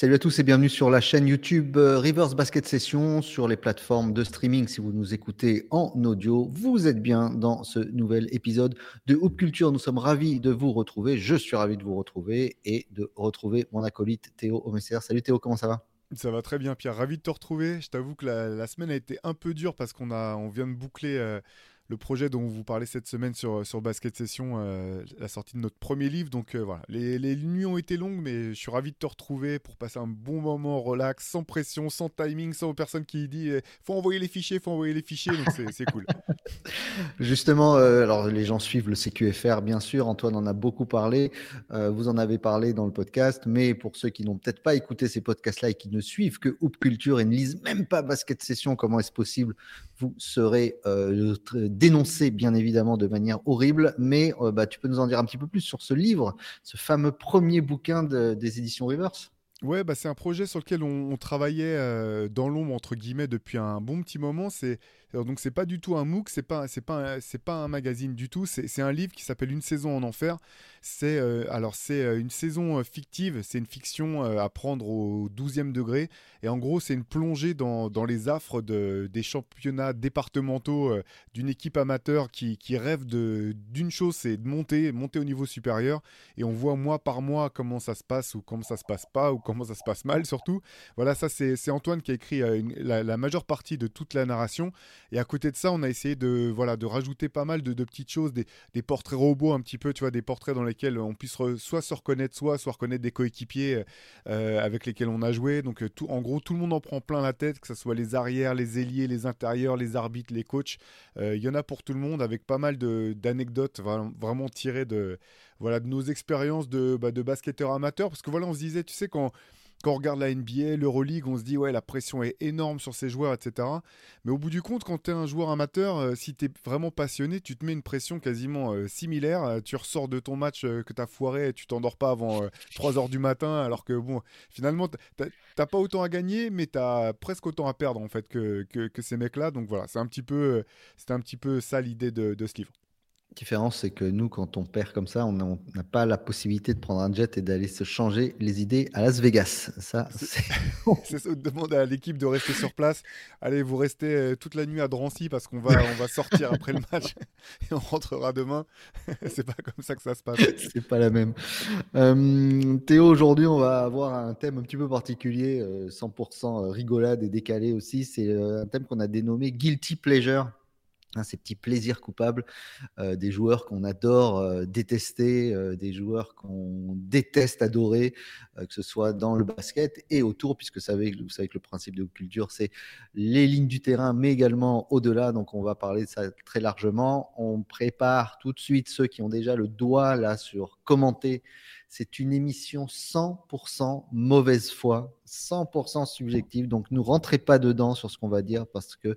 Salut à tous et bienvenue sur la chaîne YouTube euh, Reverse Basket Session sur les plateformes de streaming. Si vous nous écoutez en audio, vous êtes bien dans ce nouvel épisode de Hoop Culture. Nous sommes ravis de vous retrouver. Je suis ravi de vous retrouver et de retrouver mon acolyte Théo Omesser. Salut Théo, comment ça va? Ça va très bien, Pierre. Ravi de te retrouver. Je t'avoue que la, semaine a été un peu dure parce qu'on a, on vient de boucler euh, le projet dont vous parlez cette semaine sur, sur Basket Session, euh, la sortie de notre premier livre. Donc euh, voilà, les, les, nuits ont été longues, mais je suis ravi de te retrouver pour passer un bon moment relax, sans pression, sans timing, sans personne qui dit eh, faut envoyer les fichiers, faut envoyer les fichiers. Donc c'est cool. Justement, euh, alors les gens suivent le CQFR, bien sûr. Antoine en a beaucoup parlé. vous en avez parlé dans le podcast, mais pour ceux qui n'ont peut-être pas écouté ces podcasts-là et qui ne suivent que Hoop Culture et ne lisent même pas Basket Session, comment est-ce possible? Vous serez dénoncé bien évidemment de manière horrible, mais euh, bah, tu peux nous en dire un petit peu plus sur ce livre, ce fameux premier bouquin des éditions Reverse Ouais, bah c'est un projet sur lequel on, travaillait euh, dans l'ombre entre guillemets depuis un bon petit moment. C'est donc c'est pas du tout un MOOC, c'est pas c'est pas c'est pas un magazine du tout. C'est un livre qui s'appelle Une saison en enfer. C'est euh, alors c'est euh, une saison fictive, c'est une fiction à prendre au 12e degré. Et en gros, c'est une plongée dans, dans les affres de, des championnats départementaux d'une équipe amateur qui, qui rêve d'une chose, c'est de monter, monter au niveau supérieur. Et on voit mois par mois comment ça se passe ou comment ça se passe pas ou comment ça se passe mal surtout. Voilà, ça c'est Antoine qui a écrit la, majeure partie de toute la narration. Et à côté de ça, on a essayé de, voilà, de rajouter pas mal de, petites choses, des, portraits robots un petit peu, tu vois, des portraits dans lesquels on puisse soit se reconnaître soi, soit reconnaître des coéquipiers euh, avec lesquels on a joué. Donc euh, tout, en gros, tout le monde en prend plein la tête, que ce soit les arrières, les ailiers, les intérieurs, les arbitres, les coachs. Euh, il y en a pour tout le monde, avec pas mal d'anecdotes vraiment tirées de, voilà, de nos expériences de, bah, de basketteurs amateurs. Parce que voilà, on se disait, tu sais, quand quand on regarde la NBA, l'Euroleague, on se dit ouais la pression est énorme sur ces joueurs, etc. Mais au bout du compte, quand tu es un joueur amateur, euh, si tu es vraiment passionné, tu te mets une pression quasiment euh, similaire. Euh, tu ressors de ton match que tu as foiré et tu t'endors pas avant 3 heures du matin, alors que bon, finalement, t'as pas autant à gagner, mais tu as presque autant à perdre en fait que, que, ces mecs-là. Donc voilà, c'est un petit peu, un petit peu ça l'idée de ce livre différence, c'est que nous, quand on perd comme ça, on n'a pas la possibilité de prendre un jet et d'aller se changer les idées à Las Vegas. Ça, c'est ça. demande à l'équipe de rester sur place. Allez, vous restez euh, toute la nuit à Drancy parce qu'on va, on va sortir après le match et on rentrera demain. c'est pas comme ça que ça se passe. C'est pas la même. Euh, Théo, aujourd'hui, on va avoir un thème un petit peu particulier, 100% euh, rigolade et décalé aussi. C'est un thème qu'on a dénommé Guilty Pleasure. Ces petits plaisirs coupables euh, des joueurs qu'on adore euh, détester, euh, des joueurs qu'on déteste adorer, que ce soit dans le basket et autour, puisque vous savez, vous savez que le principe de culture, c'est les lignes du terrain, mais également au-delà. Donc, on va parler de ça très largement. On prépare tout de suite ceux qui ont déjà le doigt là sur commenter c'est une émission 100% mauvaise foi, 100% subjective. Donc, ne rentrez pas dedans sur ce qu'on va dire parce que,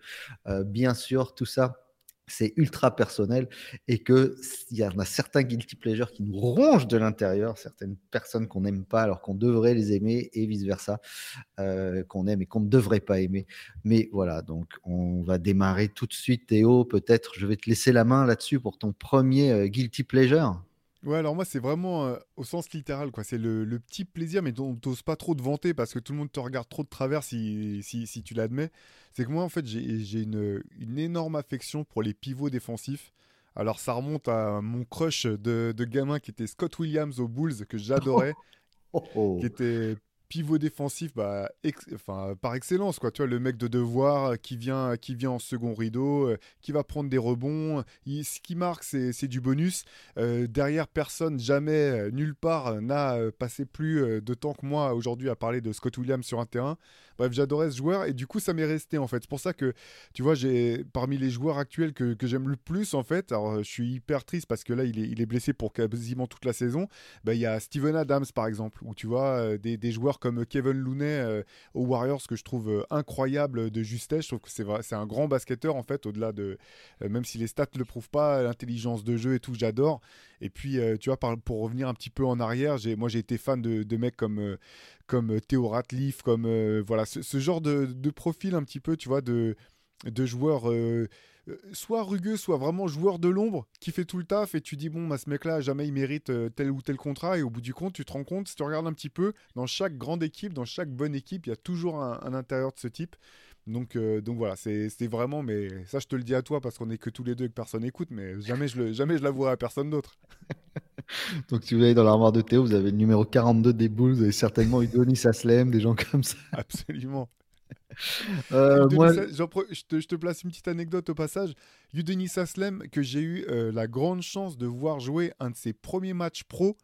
bien sûr, tout ça, c'est ultra personnel et qu'il y en a certains guilty pleasures qui nous rongent de l'intérieur, certaines personnes qu'on n'aime pas alors qu'on devrait les aimer et vice-versa, euh, qu'on aime et qu'on ne devrait pas aimer. Mais voilà, donc on va démarrer tout de suite. Théo, peut-être je vais te laisser la main là-dessus pour ton premier euh, guilty pleasure. Ouais, alors moi, c'est vraiment euh, au sens littéral, quoi. C'est le, petit plaisir, mais dont t'oses pas trop te vanter parce que tout le monde te regarde trop de travers si, si, tu l'admets. C'est que moi, en fait, j'ai une, une, énorme affection pour les pivots défensifs. Alors, ça remonte à mon crush de, de gamin qui était Scott Williams aux Bulls, que j'adorais, oh, oh. qui était pivot défensif bah, par excellence. Quoi. Tu vois, le mec de devoir euh, qui vient, qui vient en second rideau, euh, qui va prendre des rebonds. ce qui marque, c'est du bonus. Euh, derrière, personne, jamais, nulle part, n'a passé plus de temps que moi aujourd'hui à parler de Scott Williams sur un terrain. Bref, j'adorais ce joueur et du coup, ça m'est resté en fait. C'est pour ça que, tu vois, j'ai parmi les joueurs actuels que, que j'aime le plus en fait. Je suis hyper triste parce que là, il est, il est blessé pour quasiment toute la saison. Bah, il y a Steven Adams par exemple, où tu vois des, des joueurs comme Kevin Looney euh, aux Warriors que je trouve euh, incroyable de justesse. Je trouve que c'est un grand basketteur en fait, au-delà de euh, même si les stats ne le prouvent pas, l'intelligence de jeu et tout, j'adore. Et puis tu vois, pour revenir un petit peu en arrière, moi j'ai été fan de, mecs comme comme Theo Ratliff, comme voilà ce, genre de, profil un petit peu, tu vois, de joueurs euh, soit rugueux, soit vraiment joueur de l'ombre qui fait tout le taf et tu dis bon, bah, ce mec-là, jamais il mérite euh, tel ou tel contrat et au bout du compte, tu te rends compte, si tu regardes un petit peu, dans chaque grande équipe, dans chaque bonne équipe, il y a toujours un, intérieur de ce type. Donc, euh, donc voilà, c'est vraiment, mais ça je te le dis à toi parce qu'on est que tous les deux et que personne n'écoute, mais jamais je, le, jamais je l'avouerai à personne d'autre. donc si vous allez dans l'armoire de Théo, vous avez le numéro 42 des Bulls, vous avez certainement eu Denis Aslem, des gens comme ça. Absolument. Euh, moi... je, te, place une petite anecdote au passage. Udenis Aslem, que j'ai eu euh, la grande chance de voir jouer un de ses premiers matchs pro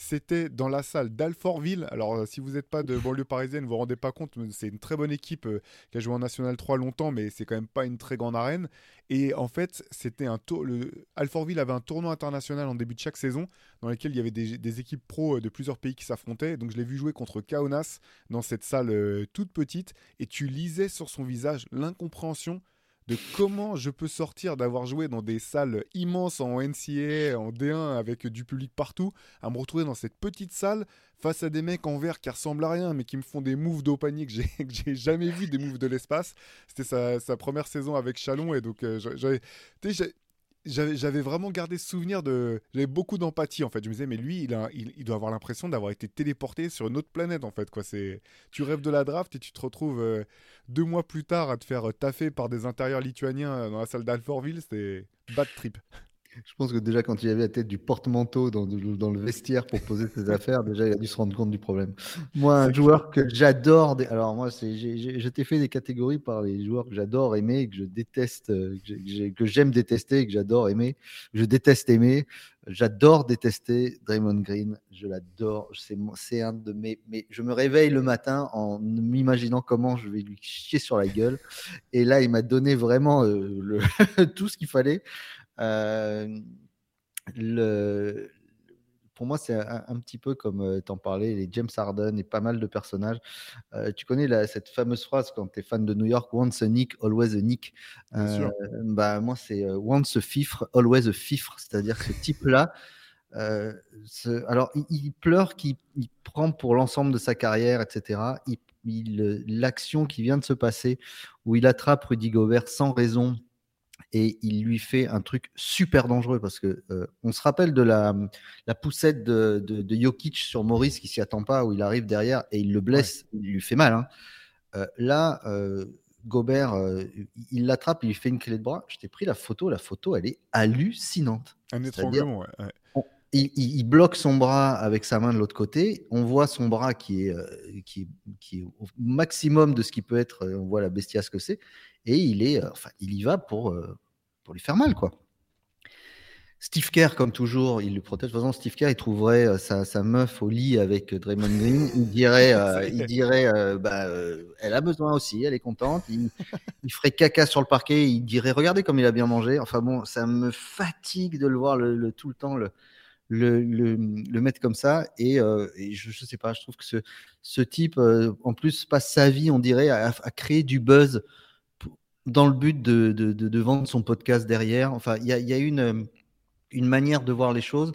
c'était dans la salle d'Alfortville. Alors, euh, si vous n'êtes pas de banlieue parisienne, vous ne vous rendez pas compte, c'est une très bonne équipe euh, qui a joué en National 3 longtemps, mais c'est quand même pas une très grande arène. Et en fait, c'était un tour. Le... Alfortville avait un tournoi international en début de chaque saison, dans lequel il y avait des, équipes pro euh, de plusieurs pays qui s'affrontaient. Donc, je l'ai vu jouer contre Kaunas dans cette salle toute petite, et tu lisais sur son visage l'incompréhension de comment je peux sortir d'avoir joué dans des salles immenses en NCA, en D1 avec du public partout, à me retrouver dans cette petite salle face à des mecs en verre qui ressemblent à rien mais qui me font des moves d'eau panique que j'ai jamais vu, des moves de l'espace. C'était sa, première saison avec Chalon et donc euh, j'avais j'avais vraiment gardé ce souvenir de. J'avais beaucoup d'empathie en fait. Je me disais, mais lui, il, a, il, doit avoir l'impression d'avoir été téléporté sur une autre planète en fait. Quoi. Tu rêves de la draft et tu te retrouves euh, deux mois plus tard à te faire taffer par des intérieurs lituaniens euh, dans la salle d'Alfortville. C'était bad trip. Je pense que déjà, quand il avait la tête du porte-manteau dans, dans, le vestiaire pour poser ses affaires, déjà, il a dû se rendre compte du problème. Moi, un joueur que j'adore, alors moi, je t'ai fait des catégories par les joueurs que j'adore aimer, que je déteste, euh, que j'aime détester, que j'adore aimer. Je déteste aimer. J'adore détester Draymond Green. Je l'adore. C'est un de mes. Mais je me réveille le matin en m'imaginant comment je vais lui chier sur la gueule. Et là, il m'a donné vraiment euh, le tout ce qu'il fallait. Euh, le, pour moi, c'est un, petit peu comme euh, t'en parlais, les James Harden et pas mal de personnages. Euh, tu connais la, cette fameuse phrase quand tu es fan de New York, once a Nick, always a Nick. bah, moi, c'est once a fifre, always a fifre. C'est-à-dire que ce type-là, alors il, pleure qu'il prend pour l'ensemble de sa carrière, etc. Il, l'action qui vient de se passer, où il attrape Rudy Gobert sans raison et il lui fait un truc super dangereux parce que euh, on se rappelle de la, la poussette de, de, Jokic sur Maurice qui s'y attend pas où il arrive derrière et il le blesse, il lui fait mal. Hein. Euh, là, euh, Gobert, il l'attrape, il lui fait une clé de bras. Je t'ai pris la photo, la photo, elle est hallucinante. Un étranglement, ouais. Il, bloque son bras avec sa main de l'autre côté. On voit son bras qui est, qui, qui est au maximum de ce qui peut être. On voit la bestiace que c'est et il est, euh, enfin, il y va pour, euh, pour lui faire mal, quoi. Steve Kerr, comme toujours, il le protège. De toute façon, Steve Kerr, il trouverait euh, sa, sa meuf au lit avec Draymond Green. Il dirait, il dirait bah, elle a besoin aussi, elle est contente. Il, ferait caca sur le parquet. Il dirait, regardez comme il a bien mangé. Enfin bon, ça me fatigue de le voir le, tout le temps le, le, le, mettre comme ça. Et, je, ne sais pas, je trouve que ce, ce type, en plus, passe sa vie, on dirait, à, créer du buzz dans le but de, de, de, vendre son podcast derrière. Enfin, il y a, y a une, une manière de voir les choses.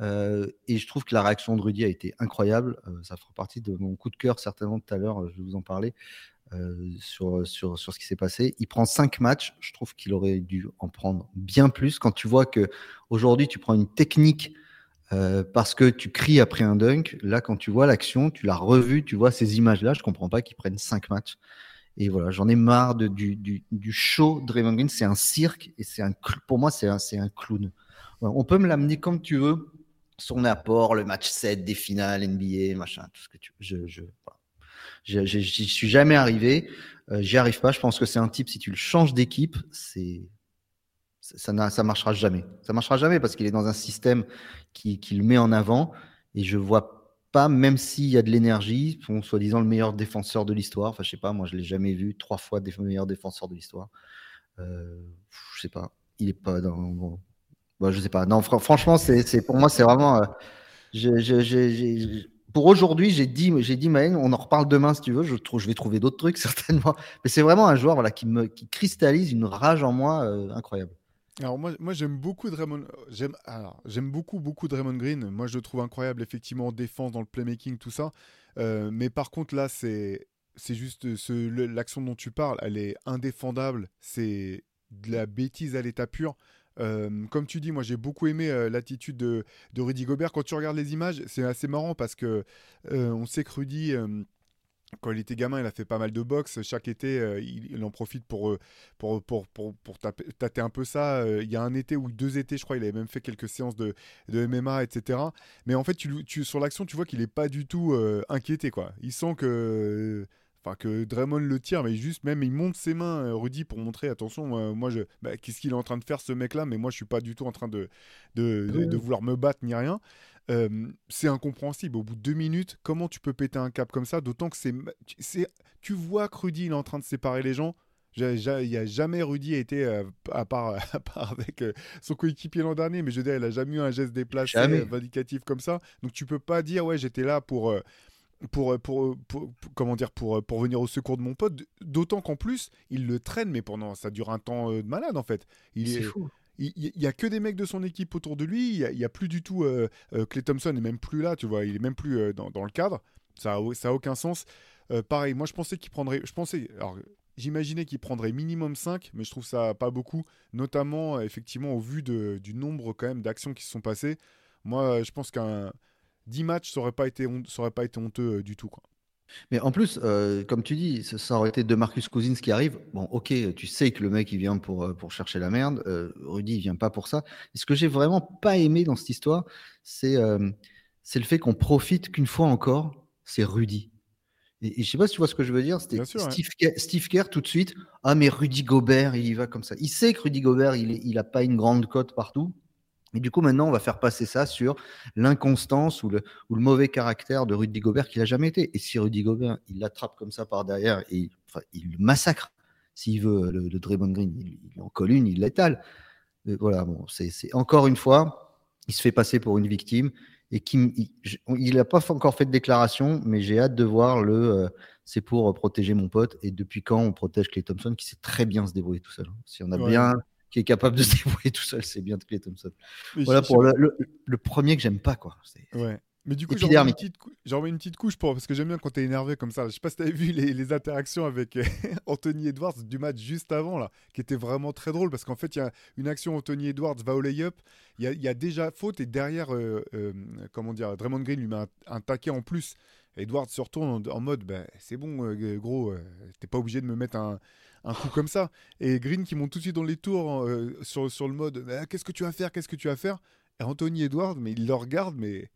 Euh, et je trouve que la réaction de Rudy a été incroyable. Euh, ça fera partie de mon coup de cœur, certainement tout à l'heure, je vais vous en parler euh, sur, sur, sur, ce qui s'est passé. Il prend cinq matchs. Je trouve qu'il aurait dû en prendre bien plus. Quand tu vois que aujourd'hui tu prends une technique parce que tu cries après un dunk, là, quand tu vois l'action, tu l'as revu, tu vois ces images-là, je comprends pas qu'ils prennent cinq matchs. Et voilà, j'en ai marre de, du, du, du, show Draymond Green. C'est un cirque et c'est un, pour moi, c'est un, un clown. on peut me l'amener comme tu veux. Son apport, le match 7 des finales NBA, machin, tout ce que tu veux. Je, je, j'y suis jamais arrivé. Euh, j'y arrive pas. Je pense que c'est un type, si tu le changes d'équipe, c'est, ça, ça marchera jamais. Ça marchera jamais parce qu'il est dans un système qui, qui le met en avant. Et je vois pas, même s'il y a de l'énergie, soi-disant le meilleur défenseur de l'histoire. Enfin, je sais pas, moi je l'ai jamais vu trois fois des meilleurs défenseurs de l'histoire. Euh, je sais pas, il est pas dans. Bon, bah, je sais pas. Non, franchement, c'est pour moi, c'est vraiment. Euh, pour aujourd'hui, j'ai dit, j'ai dit, Maël, on en reparle demain si tu veux. Je, je vais trouver d'autres trucs certainement. Mais c'est vraiment un joueur voilà, qui, me, qui cristallise une rage en moi euh, incroyable. Alors moi, moi j'aime beaucoup Draymond. J'aime alors j'aime beaucoup beaucoup Draymond Green. Moi je le trouve incroyable effectivement en défense, dans le playmaking, tout ça. Euh, mais par contre là c'est c'est juste ce, l'action dont tu parles, elle est indéfendable. C'est de la bêtise à l'état pur. Euh, comme tu dis, moi j'ai beaucoup aimé euh, l'attitude de, de, Rudy Gobert. Quand tu regardes les images, c'est assez marrant parce que euh, on sait que Rudy, quand il était gamin, il a fait pas mal de boxe. Chaque été, il, en profite pour, pour, pour, pour, pour tâter un peu ça. il y a un été ou deux étés, je crois, il avait même fait quelques séances de, de MMA, etc. Mais en fait, tu, tu, sur l'action, tu vois qu'il n'est pas du tout inquiété. Quoi. Il sent que Enfin, que Draymond le tire, mais juste même il monte ses mains, euh, Rudy, pour montrer attention, moi, je, bah, qu'est-ce qu'il est en train de faire ce mec-là, mais moi je suis pas du tout en train de, de, vouloir me battre ni rien. Euh, c'est incompréhensible. Au bout de deux minutes, comment tu peux péter un cap comme ça D'autant que c'est, c'est, tu vois que Rudy il est en train de séparer les gens. Il n'y a jamais Rudy été, euh, à, part, à part avec son coéquipier l'an dernier, mais je veux dire, il n'a jamais eu un geste déplacé, vindicatif comme ça. Donc tu peux pas dire, ouais, j'étais là pour, pour, pour, comment dire, pour, pour venir au secours de mon pote. D'autant qu'en plus, il le traîne, mais pendant ça dure un temps euh, de malade en fait. Il est, fou. Il y a que des mecs de son équipe autour de lui. Il y a, plus du tout. Euh, euh, Clay Thompson n'est même plus là, tu vois. Il est même plus dans, dans, le cadre. Ça a, ça a aucun sens. pareil, moi je pensais qu'il prendrait. Je pensais. Alors, J'imaginais qu'il prendrait minimum 5, mais je trouve ça pas beaucoup, notamment effectivement au vu du nombre quand même d'actions qui se sont passées. Moi, je pense qu'un 10 matchs, ça n'aurait pas, été pas été honteux euh, du tout. Mais en plus, euh, comme tu dis, ça, aurait été de Marcus Cousins qui arrive. Bon, ok, tu sais que le mec il vient pour, euh, pour chercher la merde. Rudy il vient pas pour ça. Et ce que j'ai vraiment pas aimé dans cette histoire, c'est c'est le fait qu'on profite qu'une fois encore, c'est Rudy. Et, je sais pas si tu vois ce que je veux dire. C'était Steve, Kerr tout de suite. Ah mais Rudy Gobert, il y va comme ça. Il sait que Rudy Gobert, il, il a pas une grande cote partout. Et du coup, maintenant, on va faire passer ça sur l'inconstance ou le, ou le mauvais caractère de Rudy Gobert qu'il n'a jamais été. Et si Rudy Gobert, il l'attrape comme ça par derrière et enfin, il le massacre, s'il veut, le, Draymond Green, il, en colle une, il l'étale. Voilà, bon, c'est encore une fois, il se fait passer pour une victime et qui, il n'a pas encore fait de déclaration, mais j'ai hâte de voir le. Euh, c'est pour protéger mon pote. Et depuis quand on protège Clay Thompson, qui sait très bien se débrouiller tout seul. Si on a bien qui est capable de se débrouiller tout seul, c'est bien Clay Thompson. voilà pour le, le, premier que j'aime pas, quoi. Ouais. Mais du coup, j'en remets, une petite couche pour, parce que j'aime bien quand tu es énervé comme ça. Je sais pas si tu avais vu les, les, interactions avec euh, Anthony Edwards du match juste avant, là, qui était vraiment très drôle parce qu'en fait, il y a une action, Anthony Edwards va au lay-up, il y, y a, déjà faute et derrière, euh, euh, comment dire, Draymond Green lui met un, taquet en plus. Edwards se retourne en, mode, bah, c'est bon, gros, t'es pas obligé de me mettre un, un coup comme ça. Et Green qui monte tout de suite dans les tours euh, sur, sur le mode qu'est-ce que tu vas faire Qu'est-ce que tu vas faire? Et Anthony Edwards, mais il le regarde, mais.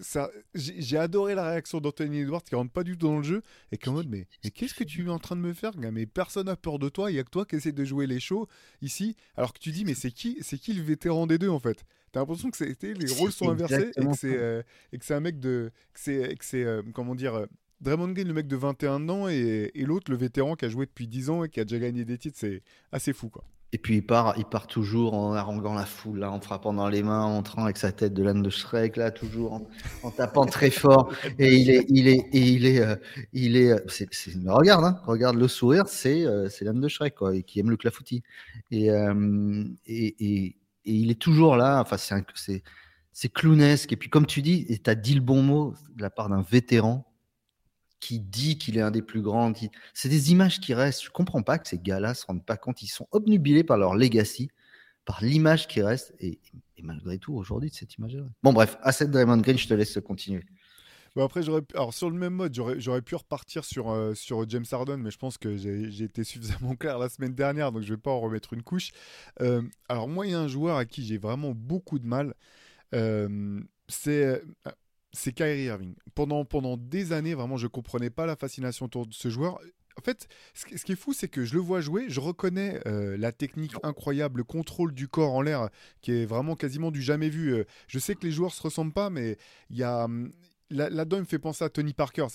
Ça, j'ai adoré la réaction d'Anthony Edwards qui rentre pas du tout dans le jeu et qui est en mode mais, mais qu'est-ce que tu es en train de me faire Mais personne n'a peur de toi, il y a que toi qui essaie de jouer les shows ici. Alors que tu dis mais c'est qui c'est qui le vétéran des deux en fait? T'as l'impression que c'était les rôles sont inversés et que c'est euh, un mec de que c'est que c'est euh, comment dire Draymond Green, le mec de 21 ans, et, l'autre, le vétéran qui a joué depuis 10 ans et qui a déjà gagné des titres, c'est assez fou, quoi. Et puis il part, il part toujours en haranguant la foule, en frappant dans les mains, en entrant avec sa tête de l'âne de Shrek, là, toujours en, tapant très fort. Et il est, il est, il est, euh, il est, c'est, regarde, hein, regarde le sourire, c'est, euh, c'est l'âne de Shrek, quoi, et qui aime le clafoutis. Et, euh, et, et, il est toujours là. Enfin, c'est, c'est, clownesque. Et puis, comme tu dis, et as dit le bon mot de la part d'un vétéran qui dit qu'il est un des plus grands. C'est des images qui restent. Je comprends pas que ces gars-là se rendent pas compte. Ils sont obnubilés par leur legacy, par l'image qui reste. Et, malgré tout, aujourd'hui, de cette image-là. Bon, bref, à cette Draymond Green, je te laisse continuer. Bon, après, j'aurais, alors sur le même mode, j'aurais, pu repartir sur, euh, sur James Harden, mais je pense que j'ai, été suffisamment clair la semaine dernière, donc je vais pas en remettre une couche. Euh, alors moi, il y a un joueur à qui j'ai vraiment beaucoup de mal. Euh, c'est c'est Kyrie Irving. Pendant, pendant des années, vraiment, je ne comprenais pas la fascination autour de ce joueur. En fait, ce, qui est fou, c'est que je le vois jouer, je reconnais euh, la technique incroyable, le contrôle du corps en l'air, qui est vraiment quasiment du jamais vu. Euh, je sais que les joueurs se ressemblent pas, mais il y a hum, là-dedans, il me fait penser à Tony Parker.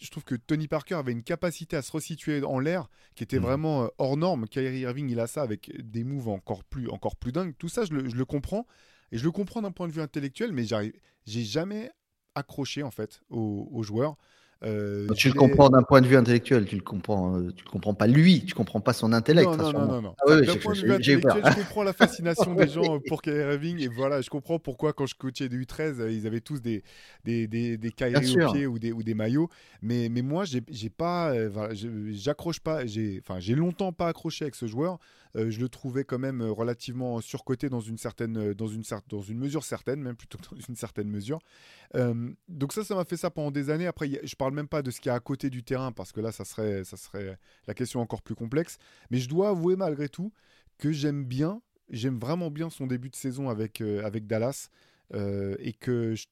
Je trouve que Tony Parker avait une capacité à se resituer en l'air qui était mmh. vraiment euh, hors norme. Kyrie Irving, il a ça avec des moves encore plus, encore plus dingues. Tout ça, je le, je le comprends. Et je le comprends d'un point de vue intellectuel, mais j'ai jamais accroché en fait aux, joueurs. Euh, tu le comprends d'un point de vue intellectuel, tu le comprends, euh, tu le comprends pas lui, tu comprends pas son intellect. Non, non, non, non, non. Ah d'un point de vue intellectuel, je comprends la fascination des gens pour Kyrie Irving et voilà, je comprends pourquoi quand je coachais du U13, ils avaient tous des des des, des Kyrie au pied ou des ou des maillots. Mais mais moi, j'ai pas, j'accroche pas, j'ai enfin j'ai longtemps pas accroché avec ce joueur. Euh, je le trouvais quand même euh, relativement surcoté dans une certaine, euh, dans une, dans une mesure certaine, même plutôt dans une certaine mesure. donc ça, ça m'a fait ça pendant des années. Après, je parle même pas de ce qu'il y a à côté du terrain, parce que là, ça serait, ça serait la question encore plus complexe. Mais je dois avouer malgré tout que j'aime bien, j'aime vraiment bien son début de saison avec, avec Dallas. et que je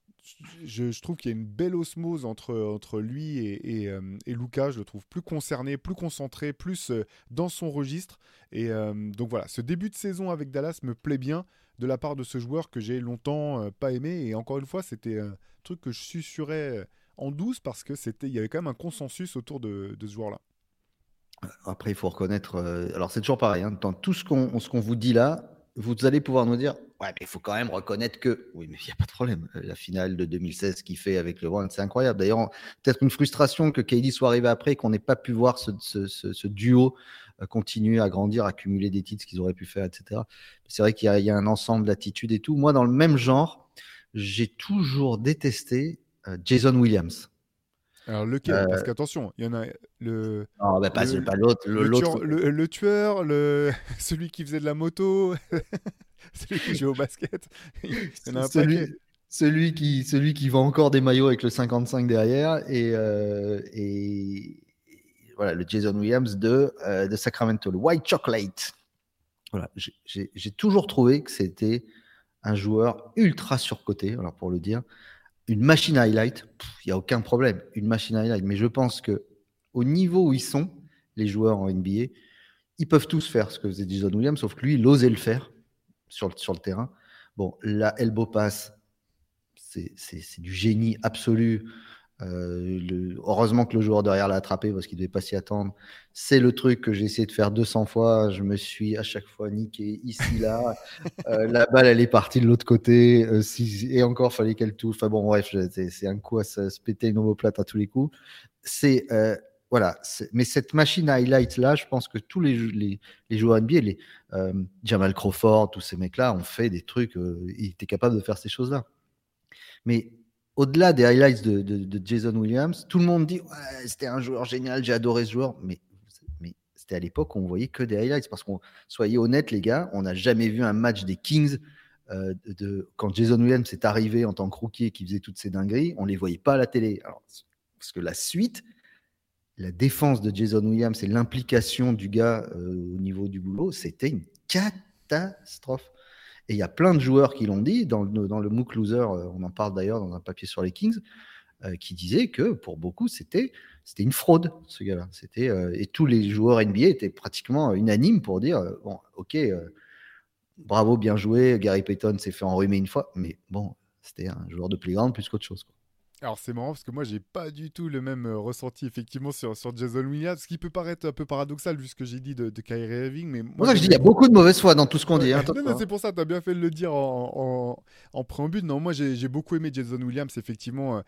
je, trouve qu'il y a une belle osmose entre, entre lui et, et, euh, Lucas. Je le trouve plus concerné, plus concentré, plus euh, dans son registre. Et euh, donc voilà, ce début de saison avec Dallas me plaît bien de la part de ce joueur que j'ai longtemps pas aimé. Et encore une fois, c'était un truc que je susurrais en douce parce que c'était, il y avait quand même un consensus autour de, ce joueur-là. Après, il faut reconnaître. alors, c'est toujours pareil. Hein, tout ce qu'on qu'on vous dit là, vous allez pouvoir nous dire Ouais, mais il faut quand même reconnaître que. Oui, mais il n'y a pas de problème. La finale de 2016 qu'il fait avec le One, c'est incroyable. D'ailleurs, peut-être une frustration que KD soit arrivé après, qu'on n'ait pas pu voir ce, duo euh, continuer à grandir, accumuler des titres qu'ils auraient pu faire, etc. C'est vrai qu'il y, y, a un ensemble d'attitudes et tout. Moi, dans le même genre, j'ai toujours détesté euh, Jason Williams. Alors lequel? Parce euh, qu'attention, il y en a le. Non, bah, pas, l'autre. Le, le, tueur, le, celui qui faisait de la moto, celui qui joue au basket. Il y en a un celui, celui, qui, celui qui vend encore des maillots avec le 55 derrière et, euh, et voilà, le Jason Williams de, euh, de Sacramento, le White Chocolate. Voilà, j'ai toujours trouvé que c'était un joueur ultra surcoté, alors pour le dire une machine highlight, il n'y a aucun problème. Une machine highlight. Mais je pense que au niveau où ils sont, les joueurs en NBA, ils peuvent tous faire ce que faisait Jason Williams, sauf que lui, il osait le faire sur le, sur le terrain. Bon, la elbow pass, c'est du génie absolu. Euh, le, heureusement que le joueur derrière l'a attrapé parce qu'il ne devait pas s'y attendre. C'est le truc que j'ai essayé de faire 200 fois. Je me suis à chaque fois niqué ici, là. euh, la balle, elle est partie de l'autre côté. Euh, si, et encore, fallait qu'elle touche. Enfin bon, bref, c'est un coup à se, péter une omoplate à tous les coups. C'est. Voilà, mais cette machine highlight là, je pense que tous les, les, les joueurs NBA, les Jamal Crawford, tous ces mecs-là ont fait des trucs, ils étaient capables de faire ces choses-là. Mais au-delà des highlights de, Jason Williams, tout le monde dit c'était un joueur génial, j'ai adoré ce joueur, mais, c'était à l'époque où on voyait que des highlights. Parce qu'on, soyez honnêtes, les gars, on n'a jamais vu un match des Kings. Euh, de, quand Jason Williams est arrivé en tant que rookie et qui faisait toutes ces dingueries, on les voyait pas à la télé. parce que la suite, la défense de Jason Williams et l'implication du gars euh, au niveau du boulot, c'était une catastrophe. Et il y a plein de joueurs qui l'ont dit, dans le, dans MOOC Loser, euh, on en parle d'ailleurs dans un papier sur les Kings, euh, qui disait que pour beaucoup, c'était une fraude, ce gars-là. Euh, et tous les joueurs NBA étaient pratiquement unanimes pour dire bon, ok, bravo, bien joué, Gary Payton s'est fait enrhumer une fois, mais bon, c'était un joueur de playground plus qu'autre chose. Alors c'est marrant parce que moi j'ai pas du tout le même euh, ressenti effectivement sur, sur Jason Williams, ce qui peut paraître un peu paradoxal vu ce que j'ai dit de, de Kyrie Irving. Mais moi, je dis il y a beaucoup de mauvaise foi dans tout ce qu'on dit. Hein, c'est pour ça, tu as bien fait de le dire en, en, préambule. Non, moi j'ai beaucoup aimé Jason Williams effectivement. Euh,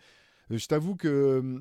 je t'avoue que euh,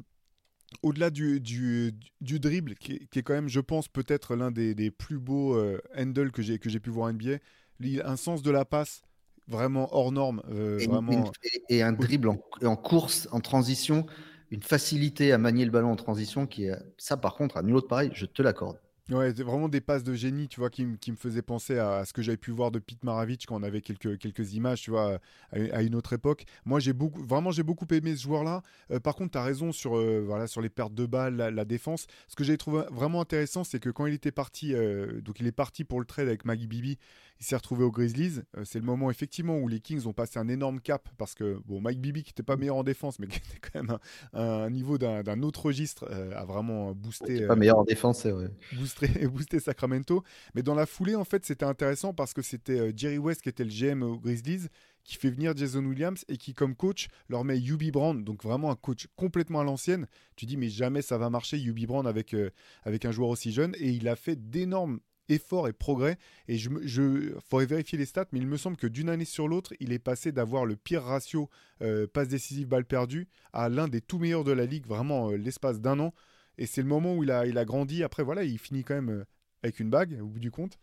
au-delà du, du, du, dribble, qui, est quand même, je pense, peut-être l'un des, des, plus beaux handles que j'ai pu voir en NBA, il a un sens de la passe vraiment hors norme. Euh, et, vraiment... et, un dribble en, course, en transition, une facilité à manier le ballon en transition qui est ça par contre à nul autre pareil, je te l'accorde. Ouais, c'est vraiment des passes de génie, tu vois, qui, qui me faisaient penser à, ce que j'avais pu voir de Pete Maravich quand on avait quelques, quelques images, tu vois, à, une autre époque. Moi, j'ai beaucoup, vraiment, j'ai beaucoup aimé ce joueur-là. Euh, par contre, tu as raison sur, euh, voilà, sur les pertes de balles, la, défense. Ce que j'ai trouvé vraiment intéressant, c'est que quand il était parti, donc il est parti pour le trade avec Maggie Bibi, il s'est retrouvé aux Grizzlies. Euh, c'est le moment effectivement où les Kings ont passé un énorme cap parce que bon, Mike Bibby, qui n'était pas meilleur en défense, mais qui était quand même un, niveau d'un autre registre, euh, a vraiment boosté. pas meilleur en défense, c'est vrai. Boosté, Sacramento. Mais dans la foulée, en fait, c'était intéressant parce que c'était euh, Jerry West qui était le GM aux Grizzlies qui fait venir Jason Williams et qui, comme coach, leur met Yubi Brand, donc vraiment un coach complètement à l'ancienne. Tu dis, mais jamais ça va marcher, Yubi Brand, avec, avec un joueur aussi jeune. Et il a fait d'énormes effort et progrès. Et je, je faudrait vérifier les stats, mais il me semble que d'une année sur l'autre, il est passé d'avoir le pire ratio euh, passe décisive balle perdue à l'un des tout meilleurs de la ligue, vraiment euh, l'espace d'un an. Et c'est le moment où il a, il a grandi. Après, voilà, il finit quand même euh, avec une bague au bout du compte.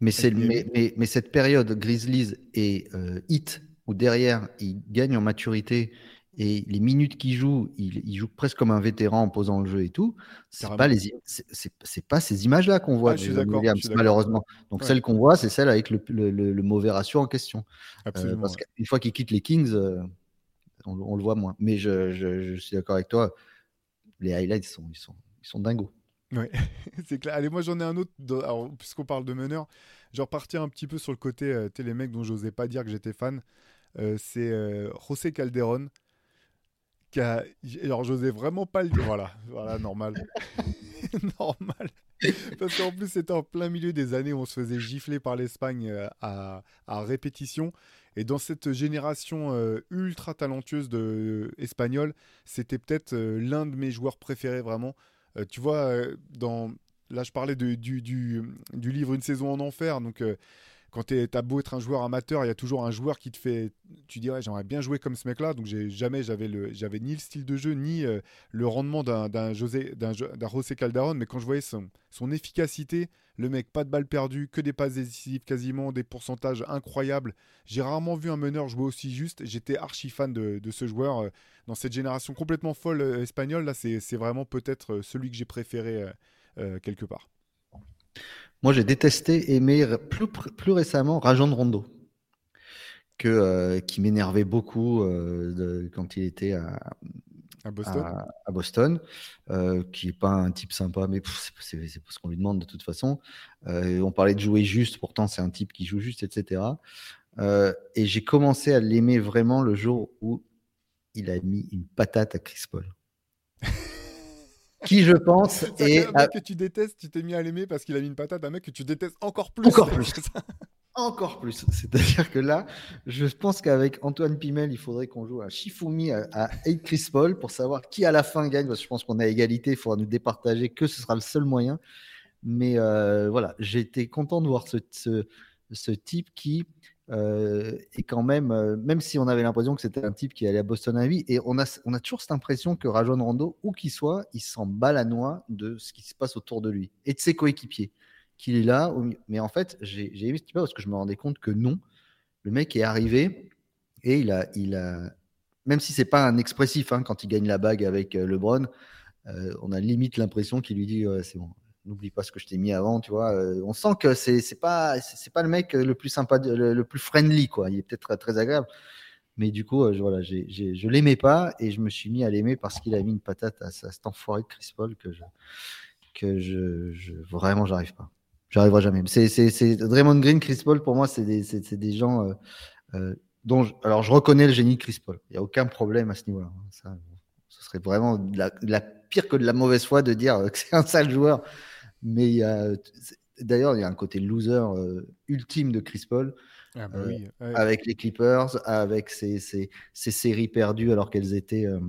Mais, c'est, mais, mais, mais, cette période Grizzlies et euh, Hit, où derrière, il gagne en maturité et les minutes qu'il joue, il, joue presque comme un vétéran en posant le jeu et tout. C'est pas les, c'est, pas ces images-là qu'on voit ah, Williams, malheureusement. Donc celle qu'on voit, c'est celle avec le, le, mauvais ratio en question. Euh, parce qu'une fois qu'il quitte les Kings, euh, on, le voit moins. Mais je, je, suis d'accord avec toi. Les highlights sont, ils sont, ils sont dingos. Ouais, c'est clair. Allez, moi j'en ai un autre, puisqu'on parle de meneur, je vais repartir un petit peu sur le côté euh, les mecs dont j'osais pas dire que j'étais fan. c'est José Calderon alors, j'osais vraiment pas le dire. Voilà, voilà, normal. normal. Parce qu'en plus, c'était en plein milieu des années où on se faisait gifler par l'Espagne euh, à, répétition. Et dans cette génération euh, ultra talentueuse de espagnols, c'était peut-être euh, l'un de mes joueurs préférés vraiment. tu vois, dans là, je parlais de, du, du, du, livre Une saison en enfer. Donc, quand tu as beau être un joueur amateur, il y a toujours un joueur qui te fait. Tu dirais, j'aimerais bien jouer comme ce mec-là. Donc, jamais, j'avais ni le style de jeu, ni euh, le rendement d'un José, d'un José Calderon. Mais quand je voyais son, son efficacité, le mec, pas de balles perdues, que des passes décisives quasiment, des pourcentages incroyables. J'ai rarement vu un meneur jouer aussi juste. J'étais archi fan de, ce joueur. Euh, dans cette génération complètement folle euh, espagnole, là, c'est vraiment peut-être celui que j'ai préféré quelque part. Moi, j'ai détesté, aimé plus, plus récemment Rajon Rondo, que, euh, qui m'énervait beaucoup euh, quand il était à, à Boston, à, Boston euh, qui n'est pas un type sympa, mais c'est pas ce qu'on lui demande de toute façon. on parlait de jouer juste, pourtant c'est un type qui joue juste, etc. et j'ai commencé à l'aimer vraiment le jour où il a mis une patate à Chris Paul. qui je pense est un mec que tu détestes, tu t'es mis à l'aimer parce qu'il a mis une patate, un mec que tu détestes encore plus. Encore plus. encore plus. C'est-à-dire que là, je pense qu'avec Antoine Pimel, il faudrait qu'on joue à Shifumi à, à Chris Paul pour savoir qui à la fin gagne. Parce que je pense qu'on a égalité, il faudra nous départager, que ce sera le seul moyen. Mais euh, voilà, j'étais content de voir ce, ce, ce type qui euh, et quand même, euh, même si on avait l'impression que c'était un type qui allait à Boston à vie, et on a, toujours cette impression que Rajon Rondo, où qu'il soit, il s'en bat la noix de ce qui se passe autour de lui et de ses coéquipiers. Qu'il est là, mais en fait, j'ai aimé ce type parce que je me rendais compte que non, le mec est arrivé et il a, il a même si c'est pas un expressif hein, quand il gagne la bague avec euh, LeBron, on a limite l'impression qu'il lui dit c'est bon, n'oublie pas ce que je t'ai mis avant, tu vois. Euh, on sent que c'est c'est pas c'est pas le mec le plus sympa, le, plus friendly, quoi. Il est peut-être très, agréable, mais du coup, euh, je, voilà, je l'aimais pas et je me suis mis à l'aimer parce qu'il a mis une patate à, cet enfoiré de Chris Paul que je que je, je vraiment j'arrive pas. J'arriverai jamais. C'est c'est Draymond Green, Chris Paul pour moi, c'est des c'est des gens euh, dont alors je reconnais le génie de Chris Paul. Il y a aucun problème à ce niveau-là. Hein. Ça, ce serait vraiment la, la, pire que de la mauvaise foi de dire que c'est un sale joueur. Mais il y a, d'ailleurs, il y a un côté loser euh, ultime de Chris Paul. Ah bah euh, avec les Clippers, avec ces, ces, ces séries perdues alors qu'elles étaient, euh,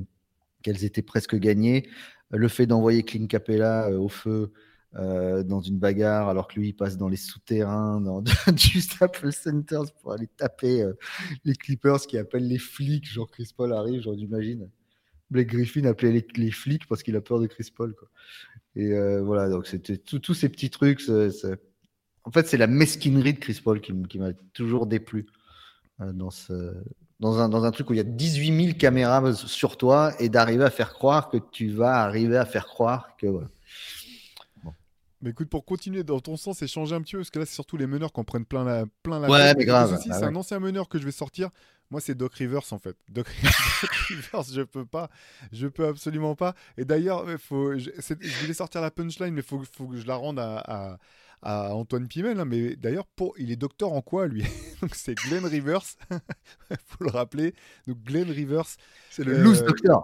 qu'elles étaient presque gagnées. Le fait d'envoyer Clint Capella au feu dans une bagarre alors que lui il passe dans les souterrains, dans, juste Apple Centers pour aller taper les Clippers qui appellent les flics. Genre Chris Paul arrive, genre j'imagine. Blake Griffin appelait les, les flics parce qu'il a peur de Chris Paul. Quoi. Et euh, voilà, donc c'était tous ces petits trucs. En fait, c'est la mesquinerie de Chris Paul qui, m'a toujours déplu euh, dans, ce, dans, un, dans un truc où il y a 18 000 caméras sur toi et d'arriver à faire croire que tu vas arriver à faire croire que. Voilà. Mais écoute, pour continuer dans ton sens et changer un petit peu, parce que là, c'est surtout les meneurs qu'on prenne plein la, plein la Ouais, mais grave. Bah c'est un ancien meneur que je vais sortir. Moi, c'est Doc Rivers en fait. Doc, Rivers, je peux pas, je peux absolument pas. Et d'ailleurs, faut, je, je, voulais sortir la punchline, mais faut, faut que je la rende à, à, Antoine Pimel. Hein. Mais d'ailleurs, pour, il est docteur en quoi lui? Donc c'est Glenn Rivers. faut le rappeler. Donc Glenn Rivers, c'est le loose docteur.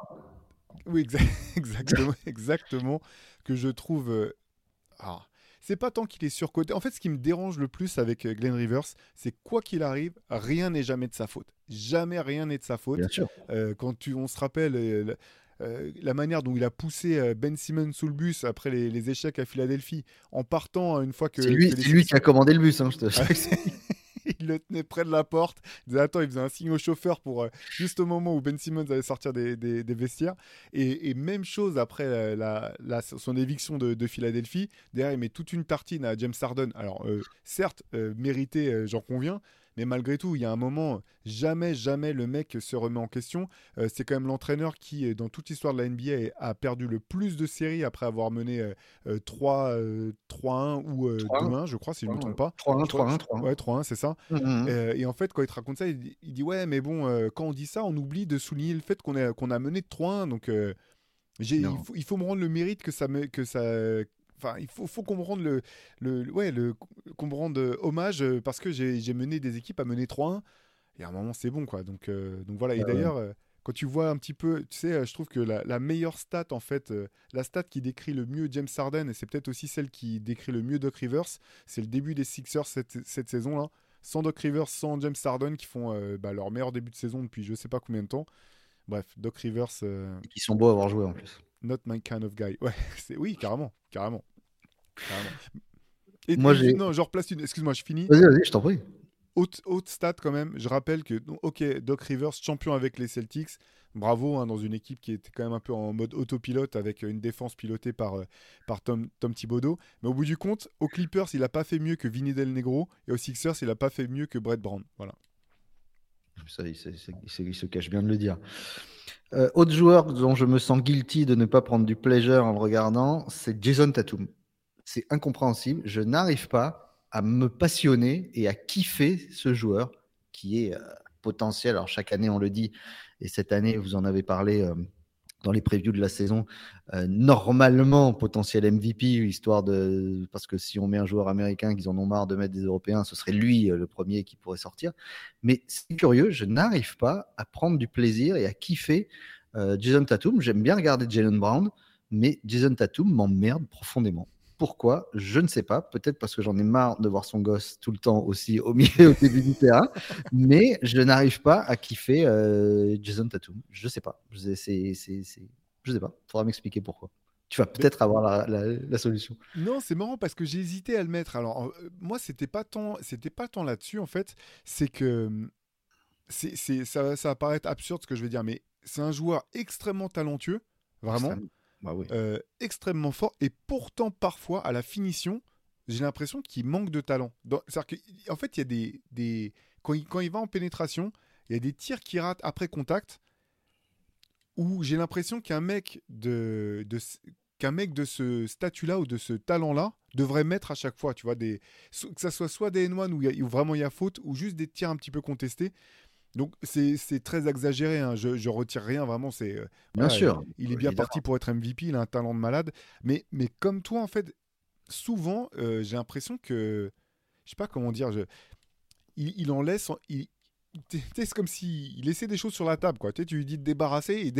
Oui, exactement, exactement. Que je trouve. Euh, ah, c'est pas tant qu'il est surcoté. En fait, ce qui me dérange le plus avec euh, Glenn Rivers, c'est quoi qu'il arrive, rien n'est jamais de sa faute. Jamais rien n'est de sa faute. Bien sûr. Euh, quand tu, on se rappelle. Euh, la manière dont il a poussé Ben Simmons sous le bus après les, échecs à Philadelphie, en partant une fois que. C'est lui, lui qui a commandé le bus, hein, je te il le tenait près de la porte. Il disait attends, il faisait un signe au chauffeur pour juste au moment où Ben Simmons allait sortir des, vestiaires. Et, même chose après la, son éviction de, Philadelphie. Derrière, il met toute une tartine à James Harden. Alors, certes, mérité, j'en conviens. Mais malgré tout, il y a un moment, jamais, jamais le mec se remet en question. Euh, c'est quand même l'entraîneur qui, dans toute l'histoire de la NBA, a perdu le plus de séries après avoir mené 3, 3-1 ou 2-1, je crois, si je ne me trompe pas. 3-1, 3-1, 3-1. Ouais, 3-1, c'est ça. Mmh, mmh. Euh, et en fait, quand il te raconte ça, il, dit Ouais, mais bon, euh, quand on dit ça, on oublie de souligner le fait qu'on a, qu'on a mené 3-1. Donc. Il faut, il, faut, me rendre le mérite que ça, me, que ça, Enfin, il faut, faut rende le, le, ouais, le, euh, hommage euh, parce que j'ai mené des équipes à mener 3-1. Et à un moment, c'est bon, quoi. Donc, euh, donc voilà. Et d'ailleurs, quand tu vois un petit peu, tu sais, je trouve que la, la meilleure stat, en fait, la stat qui décrit le mieux James Harden, et c'est peut-être aussi celle qui décrit le mieux Doc Rivers, c'est le début des Sixers cette, cette saison-là. Sans Doc Rivers, sans James Harden, qui font bah, leur meilleur début de saison depuis je sais pas combien de temps. Bref, Doc Rivers. Qui sont beaux à avoir joué en plus. Not my kind of guy. Ouais, oui, carrément, carrément. Et, Moi, j'ai... Non, je replace une. Excuse-moi, je finis. Vas-y, vas-y, je t'en prie. Haute, haute stat quand même. Je rappelle que, ok, Doc Rivers, champion avec les Celtics. Bravo, hein, dans une équipe qui était quand même un peu en mode autopilote avec une défense pilotée par, euh, par Tom, Tom Thibodeau. Mais au bout du compte, aux Clippers, il n'a pas fait mieux que Vinny Del Negro. Et aux Sixers, il n'a pas fait mieux que Brett Brown. Voilà. Ça, il, se cache bien de le dire. Euh, autre joueur dont je me sens guilty de ne pas prendre du pleasure en le regardant, c'est Jason Tatum c'est incompréhensible. Je n'arrive pas à me passionner et à kiffer ce joueur qui est euh, potentiel. Alors chaque année, on le dit, et cette année, vous en avez parlé euh, dans les previews de la saison, euh, normalement potentiel MVP, histoire de parce que si on met un joueur américain qu'ils en ont marre de mettre des Européens, ce serait lui le premier qui pourrait sortir. Mais c'est curieux, je n'arrive pas à prendre du plaisir et à kiffer Jason Tatum. J'aime bien regarder Jalen Brown, mais Jason Tatum m'emmerde profondément. Pourquoi Je ne sais pas. Peut-être parce que j'en ai marre de voir son gosse tout le temps aussi au milieu, au début du terrain. Mais je n'arrive pas à kiffer euh, Jason Tatum. Je ne sais pas. Je ne sais pas. Il faudra m'expliquer pourquoi. Tu vas peut-être avoir la, solution. Non, c'est marrant parce que j'ai hésité à le mettre. Alors, euh, moi, c'était pas tant, c'était pas tant là-dessus, en fait. C'est que. c'est, ça, ça va paraître absurde ce que je vais dire, mais c'est un joueur extrêmement talentueux. Vraiment. Bah euh, extrêmement fort et pourtant parfois à la finition, j'ai l'impression qu'il manque de talent. C'est-à-dire qu'en fait, il y a des, des... Quand, il, quand il va en pénétration, il y a des tirs qui ratent après contact où j'ai l'impression qu'un mec de, de qu'un mec de ce statut-là ou de ce talent-là devrait mettre à chaque fois, tu vois, des, que ça soit soit des N1 où, où vraiment il y a faute ou juste des tirs un petit peu contestés. Donc c'est très exagéré, hein. je, je retire rien, vraiment. c'est euh, Bien sûr. Il, est bien parti pour être MVP, il a un talent de malade. Mais, mais comme toi, en fait, souvent, euh, j'ai l'impression que. Je sais pas comment dire. Je, il, il en laisse. Il, c'est comme s'il laissait des choses sur la table. Quoi. Tu, tu lui dis de débarrasser, et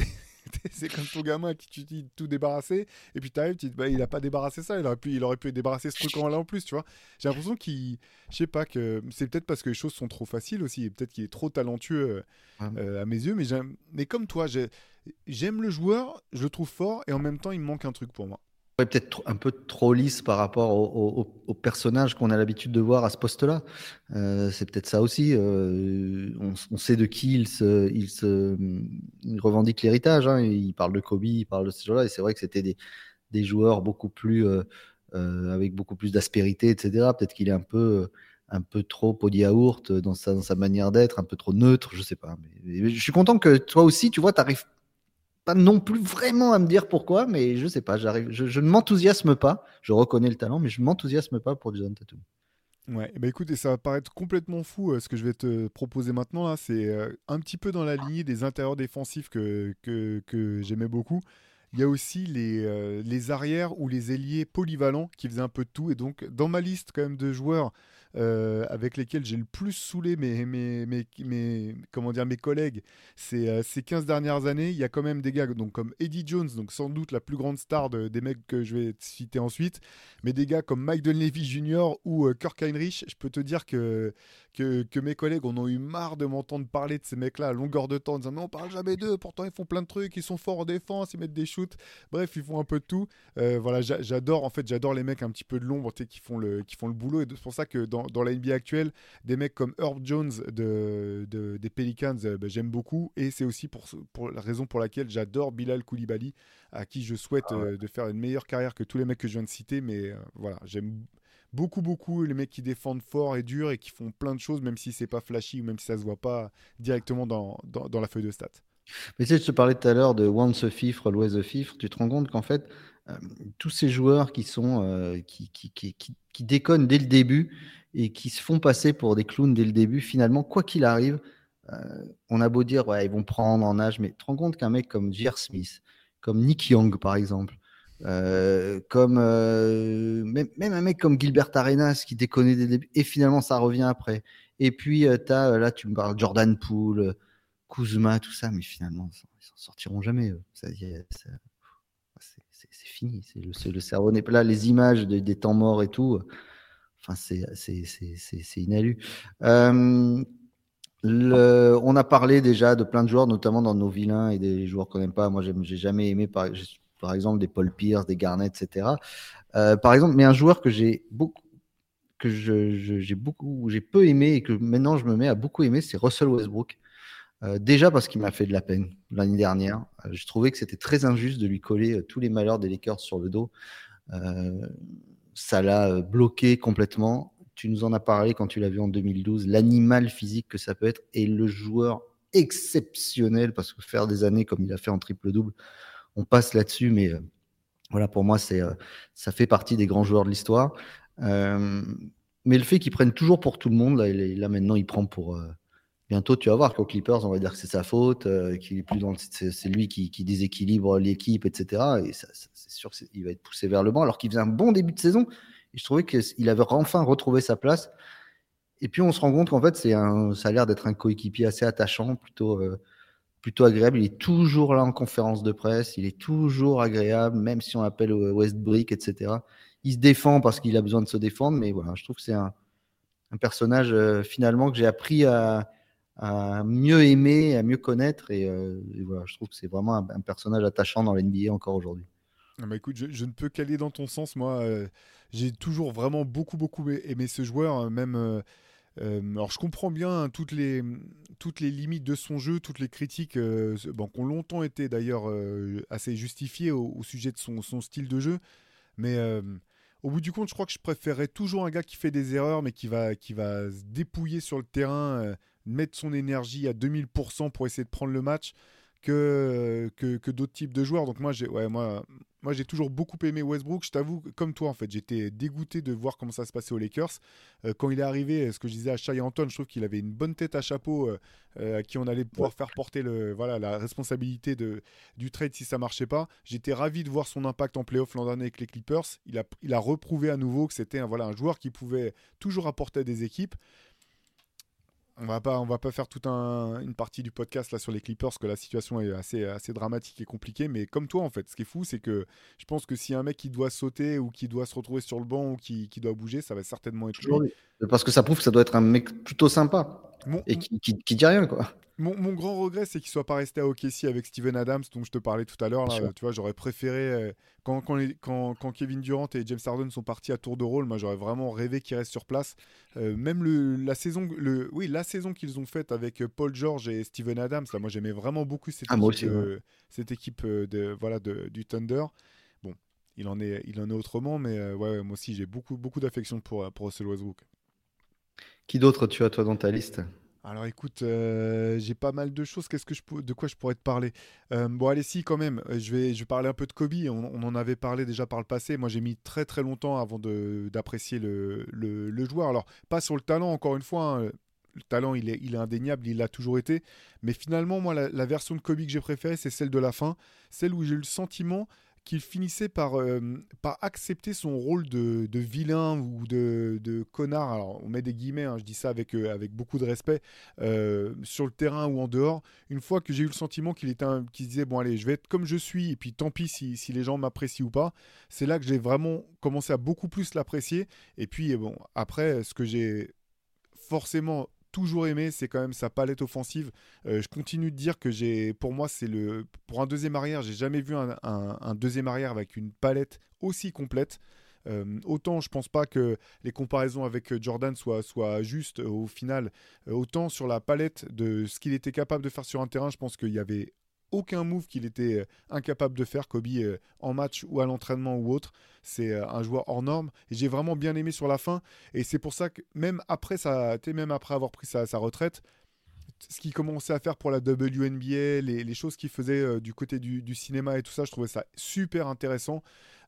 c'est comme ton gamin qui tu dis tout débarrasser, et puis tu arrives, tu dis, bah, il a pas débarrassé ça, il aurait pu, il aurait pu débarrasser ce truc en là en plus, tu vois. J'ai l'impression qu'il, je sais pas, que c'est peut-être parce que les choses sont trop faciles aussi, et peut-être qu'il est trop talentueux euh, euh, à mes yeux, mais, mais comme toi, j'aime le joueur, je le trouve fort, et en même temps, il me manque un truc pour moi peut-être un peu trop lisse par rapport au, personnage qu'on a l'habitude de voir à ce poste-là. Euh, c'est peut-être ça aussi. Euh, on, sait de qui il, se, revendique l'héritage. Hein. Il parle de Kobe, il parle de ces gens-là. Et c'est vrai que c'était des, joueurs beaucoup plus, euh, avec beaucoup plus d'aspérité, etc. Peut-être qu'il est un peu, un peu trop pot yaourt dans sa, manière d'être, un peu trop neutre, je sais pas. Mais, je suis content que toi aussi, tu vois, tu arrives pas non plus vraiment à me dire pourquoi, mais je sais pas, j'arrive, je, ne m'enthousiasme pas. Je reconnais le talent, mais je ne m'enthousiasme pas pour Jason Tatum. Ouais, bah écoute, et ça va paraître complètement fou euh, ce que je vais te proposer maintenant là, c'est euh, un petit peu dans la lignée des intérieurs défensifs que, que, j'aimais beaucoup. Il y a aussi les, euh, les arrières ou les ailiers polyvalents qui faisaient un peu de tout. Et donc, dans ma liste quand même de joueurs euh, avec lesquels j'ai le plus saoulé mes, mes, mes, comment dire, mes collègues ces, ces 15 dernières années. Il y a quand même des gars donc, comme Eddie Jones, donc sans doute la plus grande star des mecs que je vais citer ensuite, mais des gars comme Mike Dunleavy Jr. ou Kirk Heinrich. Je peux te dire que, que, mes collègues en ont eu marre de m'entendre parler de ces mecs-là à longueur de temps en disant mais on parle jamais d'eux, pourtant ils font plein de trucs, ils sont forts en défense, ils mettent des shoots, bref, ils font un peu de tout. Euh, voilà, j'adore en fait, j'adore les mecs un petit peu de l'ombre, qui font le qui font le boulot et c'est pour ça que dans, dans, la NBA actuelle, des mecs comme Herb Jones de, de des Pelicans, euh, bah, j'aime beaucoup et c'est aussi pour, pour la raison pour laquelle j'adore Bilal Koulibaly à qui je souhaite ah euh, de faire une meilleure carrière que tous les mecs que je viens de citer mais voilà, j'aime beaucoup, beaucoup les mecs qui défendent fort et dur et qui font plein de choses, même si c'est pas flashy ou même si ça se voit pas directement dans, dans, la feuille de stats. Mais tu sais, je te parlais tout à l'heure de once a fifre, always a fifre. Tu te rends compte qu'en fait, euh, tous ces joueurs qui sont euh, qui, qui, qui, qui, déconnent dès le début et qui se font passer pour des clowns dès le début, finalement, quoi qu'il arrive, euh, on a beau dire ouais, ils vont prendre en âge, mais tu te rends compte qu'un mec comme J.R. Smith, comme Nick Young par exemple, euh, comme euh, même, un mec comme Gilbert Arenas qui déconnait des débuts et finalement ça revient après. Et puis euh, as, là tu me parles Jordan Poole, Kuzma, tout ça, mais finalement ils s'en sortiront jamais. C'est fini, le, le, cerveau n'est pas là. Les images des temps morts et tout, enfin c'est inalu. On a parlé déjà de plein de joueurs, notamment dans nos vilains et des joueurs qu'on n'aime pas. Moi, j'ai jamais aimé, par, exemple des Paul Pierce, des Garnett, etc. Euh, par exemple, mais un joueur que j'ai beaucoup, que j'ai peu aimé et que maintenant je me mets à beaucoup aimer, c'est Russell Westbrook. Euh, déjà parce qu'il m'a fait de la peine l'année dernière. Euh, je trouvais que c'était très injuste de lui coller tous les malheurs des Lakers sur le dos. Ça l'a bloqué complètement. Tu nous en as parlé quand tu l'as vu en 2012, l'animal physique que ça peut être et le joueur exceptionnel parce que faire des années comme il a fait en triple-double, on passe là-dessus, mais euh, voilà, pour moi, c'est, euh, ça fait partie des grands joueurs de l'histoire. Euh, mais le fait qu'il prenne toujours pour tout le monde, là, maintenant, il prend pour. Bientôt, tu vas voir qu'aux Clippers, on va dire que c'est sa faute, qu'il est plus dans c'est, lui qui, déséquilibre l'équipe, etc. Et c'est sûr qu'il va être poussé vers le banc, alors qu'il faisait un bon début de saison. Et je trouvais qu'il avait enfin retrouvé sa place. Et puis on se rend compte qu'en fait, c'est un, ça a l'air d'être un coéquipier assez attachant, plutôt, plutôt agréable. Il est toujours là en conférence de presse, il est toujours agréable, même si on appelle Westbrick, etc. Il se défend parce qu'il a besoin de se défendre, mais voilà, je trouve que c'est un, personnage euh, finalement que j'ai appris à, mieux aimer, à mieux connaître, et, euh, voilà, je trouve que c'est vraiment un, personnage attachant dans l'NBA encore aujourd'hui. Écoute, je, ne peux qu'aller dans ton sens, moi. Euh, j'ai toujours vraiment beaucoup, beaucoup aimé ce joueur, même euh, alors je comprends bien toutes les, toutes les limites de son jeu, toutes les critiques bon, qui ont longtemps été d'ailleurs assez justifiées au, sujet de son, son, style de jeu. Mais au bout du compte, je crois que je préférerais toujours un gars qui fait des erreurs, mais qui va, qui va se dépouiller sur le terrain, mettre son énergie à 2000% pour essayer de prendre le match, que, que, que d'autres types de joueurs. Donc moi, j'ai ouais, moi, moi, j'ai toujours beaucoup aimé Westbrook. Je t'avoue, comme toi, en fait, j'étais dégoûté de voir comment ça se passait aux Lakers. Euh, quand il est arrivé, ce que je disais à Shai Anton, je trouve qu'il avait une bonne tête à chapeau euh, euh, à qui on allait pouvoir faire porter le, voilà, la responsabilité de, du trade si ça marchait pas. J'étais ravi de voir son impact en playoff l'an dernier avec les Clippers. Il a, il a reprouvé à nouveau que c'était un, voilà, un joueur qui pouvait toujours apporter à des équipes on va pas, on va pas faire toute une partie du podcast là sur les Clippers, que la situation est assez, assez dramatique et compliquée. Mais comme toi, en fait, ce qui est fou, c'est que je pense que si un mec qui doit sauter ou qui doit se retrouver sur le banc ou qui, doit bouger, ça va certainement être lui. Parce que ça prouve que ça doit être un mec plutôt sympa et qui, qui, dit rien, quoi. Mon, grand regret, c'est qu'il soit pas resté à OKC avec Steven Adams, dont je te parlais tout à l'heure. Tu vois, j'aurais préféré euh, quand, quand, Kevin Durant et James Harden sont partis à tour de rôle. Moi, j'aurais vraiment rêvé qu'ils restent sur place. Euh, même le, la saison, le, oui, la saison qu'ils ont faite avec euh, Paul George et Steven Adams. moi, j'aimais vraiment beaucoup cette ah, équipe, cette équipe de voilà du Thunder. Bon, il en est, il en est autrement, mais ouais, moi aussi, j'ai beaucoup, beaucoup d'affection pour pour Russell Westbrook. Qui d'autre tu as toi dans ta liste? Alors écoute, euh, j'ai pas mal de choses. Qu'est-ce que je de quoi je pourrais te parler? Euh, Bon allez si quand même. Euh, je vais je vais parler un peu de Kobe. On, en avait parlé déjà par le passé. Moi j'ai mis très très longtemps avant d'apprécier le, le, joueur. Alors pas sur le talent encore une fois. Hein. Le talent il est il est indéniable. Il l'a toujours été. Mais finalement moi la, la version de Kobe que j'ai préférée c'est celle de la fin, celle où j'ai eu le sentiment qu'il finissait par, par accepter son rôle de, de vilain ou de, de, connard. Alors, on met des guillemets, hein, je dis ça avec, avec beaucoup de respect, sur le terrain ou en dehors. Une fois que j'ai eu le sentiment qu'il était qu disait Bon, allez, je vais être comme je suis, et puis tant pis si, si les gens m'apprécient ou pas, c'est là que j'ai vraiment commencé à beaucoup plus l'apprécier. Et puis, bon, après, ce que j'ai forcément toujours aimé, c'est quand même sa palette offensive. Euh, je continue de dire que j'ai, pour moi, c'est le, pour un deuxième arrière, j'ai jamais vu un, deuxième arrière avec une palette aussi complète. Euh, autant je pense pas que les comparaisons avec Jordan soient, justes euh, au final, autant sur la palette de ce qu'il était capable de faire sur un terrain, je pense qu'il y avait aucun move qu'il était euh, incapable de faire, Kobe, euh, en match ou à l'entraînement ou autre. C'est euh, un joueur hors norme. Et j'ai vraiment bien aimé sur la fin. Et c'est pour ça que même après, ça, même après avoir pris sa, retraite, ce qu'il commençait à faire pour la WNBA, les, les choses qu'il faisait du côté du, du, cinéma et tout ça, je trouvais ça super intéressant.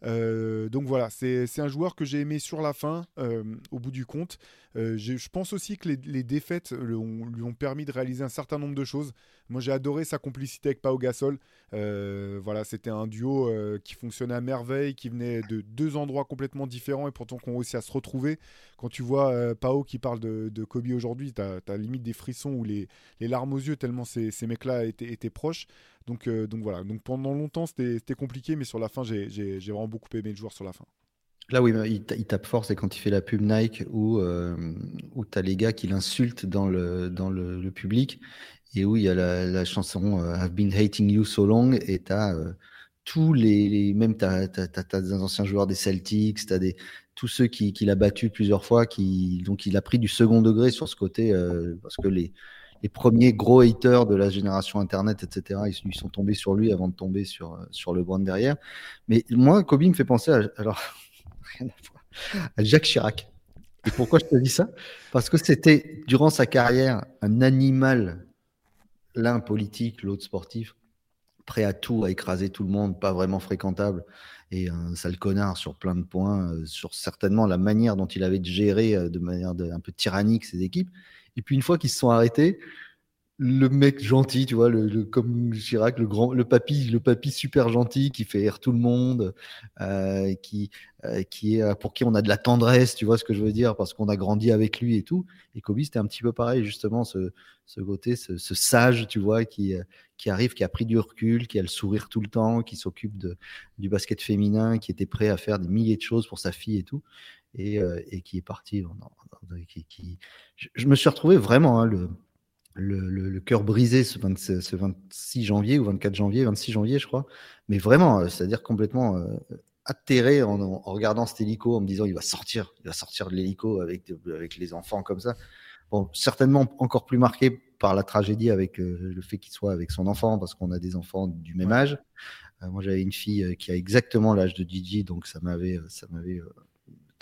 Euh, donc voilà, c'est un joueur que j'ai aimé sur la fin, euh, au bout du compte. Euh, je pense aussi que les, défaites lui ont permis de réaliser un certain nombre de choses. Moi, j'ai adoré sa complicité avec Pau Gasol. voilà, c'était un duo qui fonctionnait à merveille, qui venait de deux endroits complètement différents et pourtant qu'on réussi à se retrouver. Quand tu vois Pao qui parle de, Kobe aujourd'hui, tu as, limite des frissons ou les, larmes aux yeux tellement ces, mecs-là étaient proches. Donc, euh, donc voilà. Donc pendant longtemps, c'était compliqué, mais sur la fin, j'ai vraiment beaucoup aimé le joueur sur la fin. Là, oui, il, tape fort, c'est quand il fait la pub Nike où, euh, où tu as les gars qui l'insultent dans, le, dans le, public et où il y a la, chanson euh, I've been hating you so long et tu as tous les, même tu as, des anciens joueurs des Celtics, tu as des, tous ceux qu'il qui a battu plusieurs fois, qui, donc il a pris du second degré sur ce côté parce que les, les premiers gros haters de la génération Internet, etc. Ils, sont tombés sur lui avant de tomber sur, euh, sur le brand derrière. Mais moi, Kobe me fait penser à, alors, Jacques Chirac. Et pourquoi je te dis ça? Parce que c'était, durant sa carrière, un animal, l'un politique, l'autre sportif, prêt à tout, à écraser tout le monde, pas vraiment fréquentable, et un sale connard sur plein de points, euh, sur certainement la manière dont il avait géré euh, de manière un peu tyrannique ses équipes. Et puis une fois qu'ils se sont arrêtés, le mec gentil, tu vois, le, comme Chirac, le grand, le papy, le papy super gentil qui fait rire tout le monde, euh, qui, euh, qui est pour qui on a de la tendresse, tu vois ce que je veux dire, parce qu'on a grandi avec lui et tout. Et Kobe, c'était un petit peu pareil, justement, ce, ce côté, ce, sage, tu vois, qui, qui arrive, qui a pris du recul, qui a le sourire tout le temps, qui s'occupe de, du basket féminin, qui était prêt à faire des milliers de choses pour sa fille et tout et, euh, et qui est parti. qui, je, me suis retrouvé vraiment hein, le, le, le, cœur brisé ce, 26 janvier ou 24 janvier, 26 janvier, je crois. Mais vraiment, euh, c'est-à-dire complètement euh, atterré en, en, regardant cet hélico, en me disant il va sortir, il va sortir de l'hélico avec, avec les enfants comme ça. Bon, certainement encore plus marqué par la tragédie avec le fait qu'il soit avec son enfant, parce qu'on a des enfants du même âge. moi, j'avais une fille qui a exactement l'âge de Gigi, donc ça m'avait, ça m'avait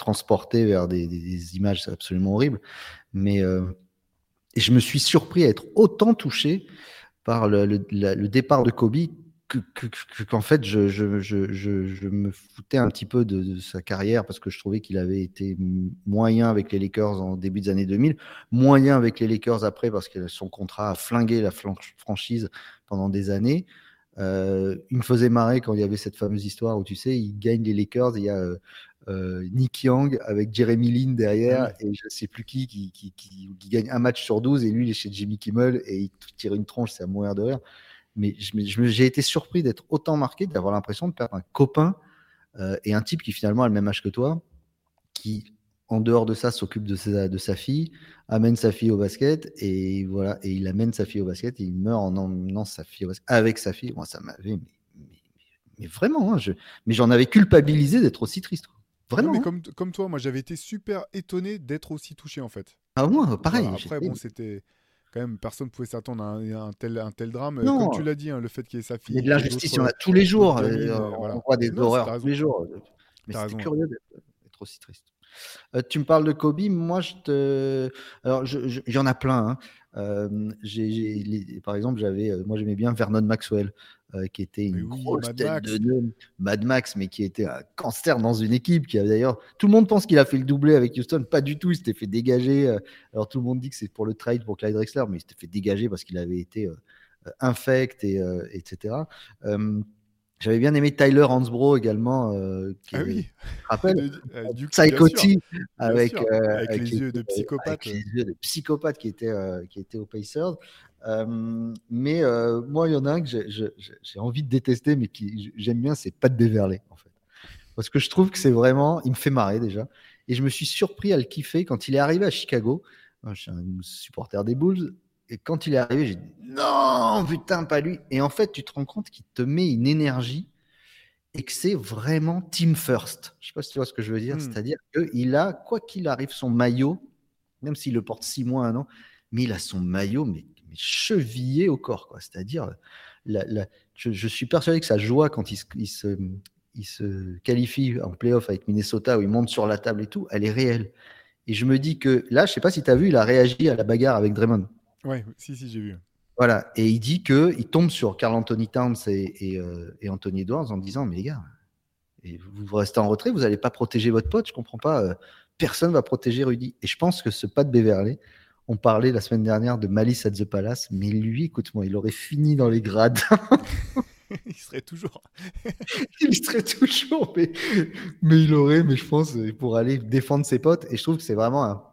transporté vers des, images absolument horribles. Mais euh, et je me suis surpris à être autant touché par le, départ de Kobe qu'en fait je, je, je, je, me foutais un petit peu de, sa carrière parce que je trouvais qu'il avait été moyen avec les Lakers en début des années 2000, moyen avec les Lakers après parce que son contrat a flingué la franchise pendant des années. Euh, il me faisait marrer quand il y avait cette fameuse histoire où tu sais, il gagne les Lakers, il y a euh, euh, Nick Young avec Jeremy Lin derrière et je sais plus qui qui, qui, qui gagne un match sur 12 et lui il est chez Jimmy Kimmel et il tire une tronche, c'est à mourir de rire. Mais j'ai été surpris d'être autant marqué, d'avoir l'impression de perdre un copain euh, et un type qui finalement a le même âge que toi, qui en dehors de ça s'occupe de sa, de sa fille, amène sa fille au basket et voilà et il amène sa fille au basket et il meurt en emmenant sa fille avec sa fille. Moi ça m'avait mais, mais, vraiment, hein, je, mais j'en avais culpabilisé d'être aussi triste. Vraiment. mais hein. comme, comme toi, moi j'avais été super étonné d'être aussi touché en fait. Ah moi, pareil. après, bon, c'était quand même, personne ne pouvait s'attendre à un, tel, un tel drame. Comme tu l'as dit, hein, le fait qu'il y ait sa fille. Il y a de l'injustice, il y en a tous les jours. Euh, on voit des horreurs tous les jours. Mais c'est curieux d'être aussi triste. Euh, tu me parles de Kobe, moi je te. Alors, il y en a plein. Hein. Euh, par exemple, j'avais, moi j'aimais bien Vernon Maxwell. Euh, qui était une grosse tête de Mad Max, mais qui était un cancer dans une équipe. Qui a d'ailleurs, tout le monde pense qu'il a fait le doublé avec Houston, pas du tout. Il s'était fait dégager. Euh, alors tout le monde dit que c'est pour le trade pour Clyde Drexler, mais il s'était fait dégager parce qu'il avait été euh, infect et etc. J'avais bien aimé Tyler Hansbrough également. Euh, qui ah oui. Rappelle euh, du Psychoty avec, avec, les yeux de psychopathe. Avec les yeux de psychopathe qui était qui était au Pacers. Mais moi, il y en a un que j'ai envie de détester, mais qui j'aime bien, c'est Pat Beverley en fait, parce que je trouve que c'est vraiment, il me fait marrer déjà, et je me suis surpris à le kiffer quand il est arrivé à Chicago. Je suis un supporter des Bulls et quand il est arrivé, j'ai dit non, putain, pas lui. Et en fait, tu te rends compte qu'il te met une énergie et que c'est vraiment team first. Je sais pas si tu vois ce que je veux dire. Hmm. C'est-à-dire qu'il a, quoi qu'il arrive, son maillot, même s'il le porte six mois, un an, mais il a son maillot mais, chevillé au corps. C'est-à-dire, je, suis persuadé que sa joie quand il, se, il se qualifie en playoff avec Minnesota, où il monte sur la table et tout, elle est réelle. Et je me dis que là, je sais pas si tu as vu, il a réagi à la bagarre avec Draymond. Ouais, si, si, j'ai vu. Voilà, et il dit qu'il tombe sur Carl Anthony Towns et, euh, et, Anthony Edwards en disant Mais les gars, et vous restez en retrait, vous n'allez pas protéger votre pote, je comprends pas. Euh, personne va protéger Rudy. Et je pense que ce pas de Beverley, on parlait la semaine dernière de Malice at the Palace, mais lui, écoute-moi, il aurait fini dans les grades. il serait toujours. il serait toujours, mais, mais il aurait, mais je pense, pour aller défendre ses potes. Et je trouve que c'est vraiment un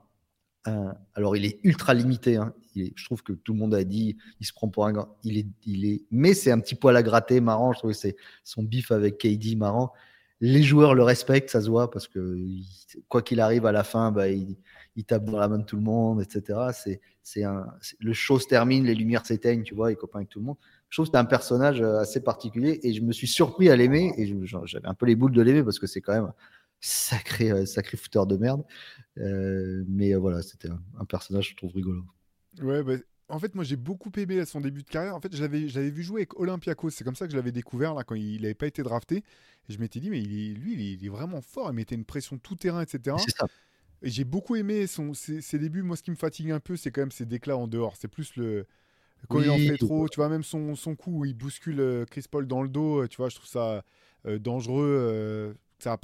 alors, il est ultra limité. Hein. je trouve que tout le monde a dit, il se prend pour un grand. Il est, il est, mais c'est un petit poil à gratter, marrant. Je trouve que c'est son bif avec KD marrant. Les joueurs le respectent, ça se voit, parce que quoi qu'il arrive à la fin, bah, il, tape dans la main de tout le monde, etc. C'est, c'est un, le show se termine, les lumières s'éteignent, tu vois, il copain avec tout le monde. Je trouve que c'est un personnage euh, assez particulier et je me suis surpris à l'aimer et j'avais un peu les boules de l'aimer parce que c'est quand même sacré, euh, sacré fouteur de merde. Euh, mais voilà, c'était un, personnage, je trouve rigolo. Ouais, bah, en fait, moi j'ai beaucoup aimé son début de carrière. En fait, j'avais vu jouer avec Olympiakos. C'est comme ça que je l'avais découvert là quand il n'avait pas été drafté. Et je m'étais dit, mais lui, il est, vraiment fort. Il mettait une pression tout terrain, etc. Et j'ai beaucoup aimé son, ses, débuts. Moi, ce qui me fatigue un peu, c'est quand même ses déclats en dehors. C'est plus le. Quand il en fait trop, tu vois, même son, son coup où il bouscule Chris Paul dans le dos, tu vois, je trouve ça dangereux.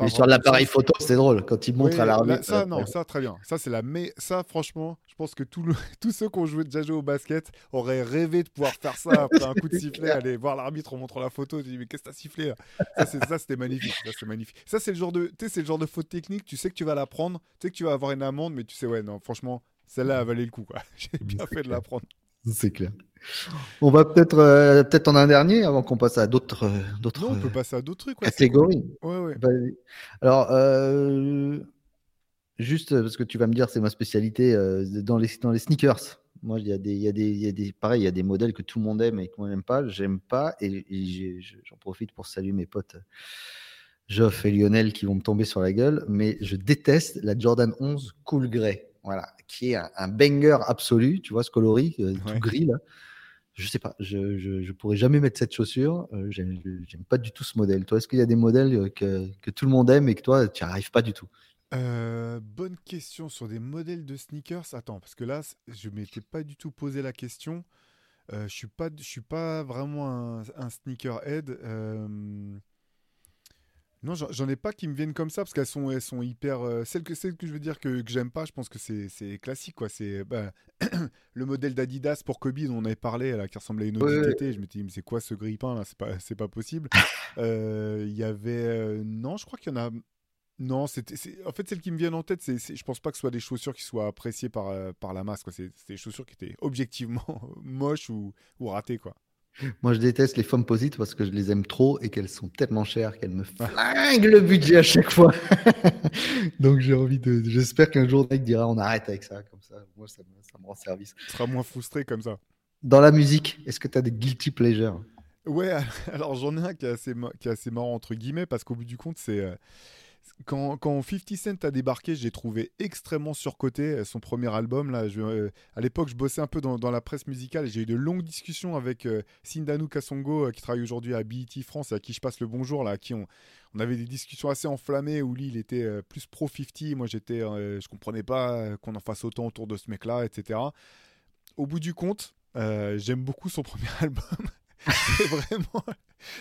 Sur l'appareil photo, c'est drôle quand il montre à l'arbitre. Ça, non, ça très bien. Ça, c'est la. Mais ça, franchement, je pense que tout le... tous ceux qui ont joué, déjà joué au basket auraient rêvé de pouvoir faire ça après un coup de sifflet, aller voir l'arbitre en montrant la photo. Tu dis, mais qu'est-ce que t'as sifflé là? Ça, c'était magnifique. Ça, c'est magnifique. Ça, c'est le genre de. C'est le genre de faute technique. Tu sais que tu vas la prendre. Tu sais que tu vas avoir une amende, mais tu sais, ouais, non, franchement, celle-là a valé le coup. quoi. J'ai bien fait de la prendre. C'est clair. On va peut-être euh, peut-être en un dernier avant qu'on passe à d'autres euh, d'autres. Non, on peut passer à d'autres trucs. catégories. Ouais, ouais. Alors euh, juste parce que tu vas me dire c'est ma spécialité dans les dans les sneakers. Moi, il y a des il y a des il y a des pareil il y a des modèles que tout le monde aime et que moi j'aime pas. J'aime pas et, j'en profite pour saluer mes potes. Geoff et Lionel qui vont me tomber sur la gueule, mais je déteste la Jordan 11 Cool Grey voilà, qui est un, banger absolu, tu vois, ce coloris, tout gris là je sais pas, je, je, pourrais jamais mettre cette chaussure. Euh, j'aime pas du tout ce modèle. Toi, est-ce qu'il y a des modèles euh, que, que, tout le monde aime et que toi, tu n'y arrives pas du tout? Euh, Bonne question sur des modèles de sneakers. Attends, parce que là, je m'étais pas du tout posé la question. je suis suis pas vraiment un, un sneakerhead. Non, j'en ai pas qui me viennent comme ça parce qu'elles sont, elles sont hyper. Euh, celles, que, celles que je veux dire que, que j'aime pas, je pense que c'est classique. quoi. C'est bah, le modèle d'Adidas pour Kobe dont on avait parlé, là, qui ressemblait à une Audi TT. Je me dis, mais c'est quoi ce grille-pain là? C'est pas, pas possible. Euh, il y avait. Euh, non, je crois qu'il y en a. Non, c'était. En fait, celles qui me viennent en tête, c'est, je pense pas que ce soit des chaussures qui soient appréciées par, par la masse. C'est des chaussures qui étaient objectivement moches ou, ou ratées. quoi. Moi, je déteste les femmes posites parce que je les aime trop et qu'elles sont tellement chères qu'elles me flinguent le budget à chaque fois. Donc, j'ai envie de. J'espère qu'un jour, Nike dira on arrête avec ça. Comme ça, moi, ça me, rend service. Tu seras moins frustré comme ça. Dans la musique, est-ce que tu as des guilty pleasures? Ouais, alors j'en ai un qui est, assez, qui est assez marrant, entre guillemets, parce qu'au bout du compte, c'est. Euh, quand, quand 50 Cent a débarqué, j'ai trouvé extrêmement surcoté euh, son premier album. Là, euh, à l'époque, je bossais un peu dans, la presse musicale et j'ai eu de longues discussions avec euh, Sindanu Kasongo, qui travaille aujourd'hui à BET France et à qui je passe le bonjour, là, à qui on, on avait des discussions assez enflammées où lui, il était plus pro 50. Moi, j'étais, je comprenais pas qu'on en fasse autant autour de ce mec-là, etc. Au bout du compte, j'aime beaucoup son premier album c'est vraiment,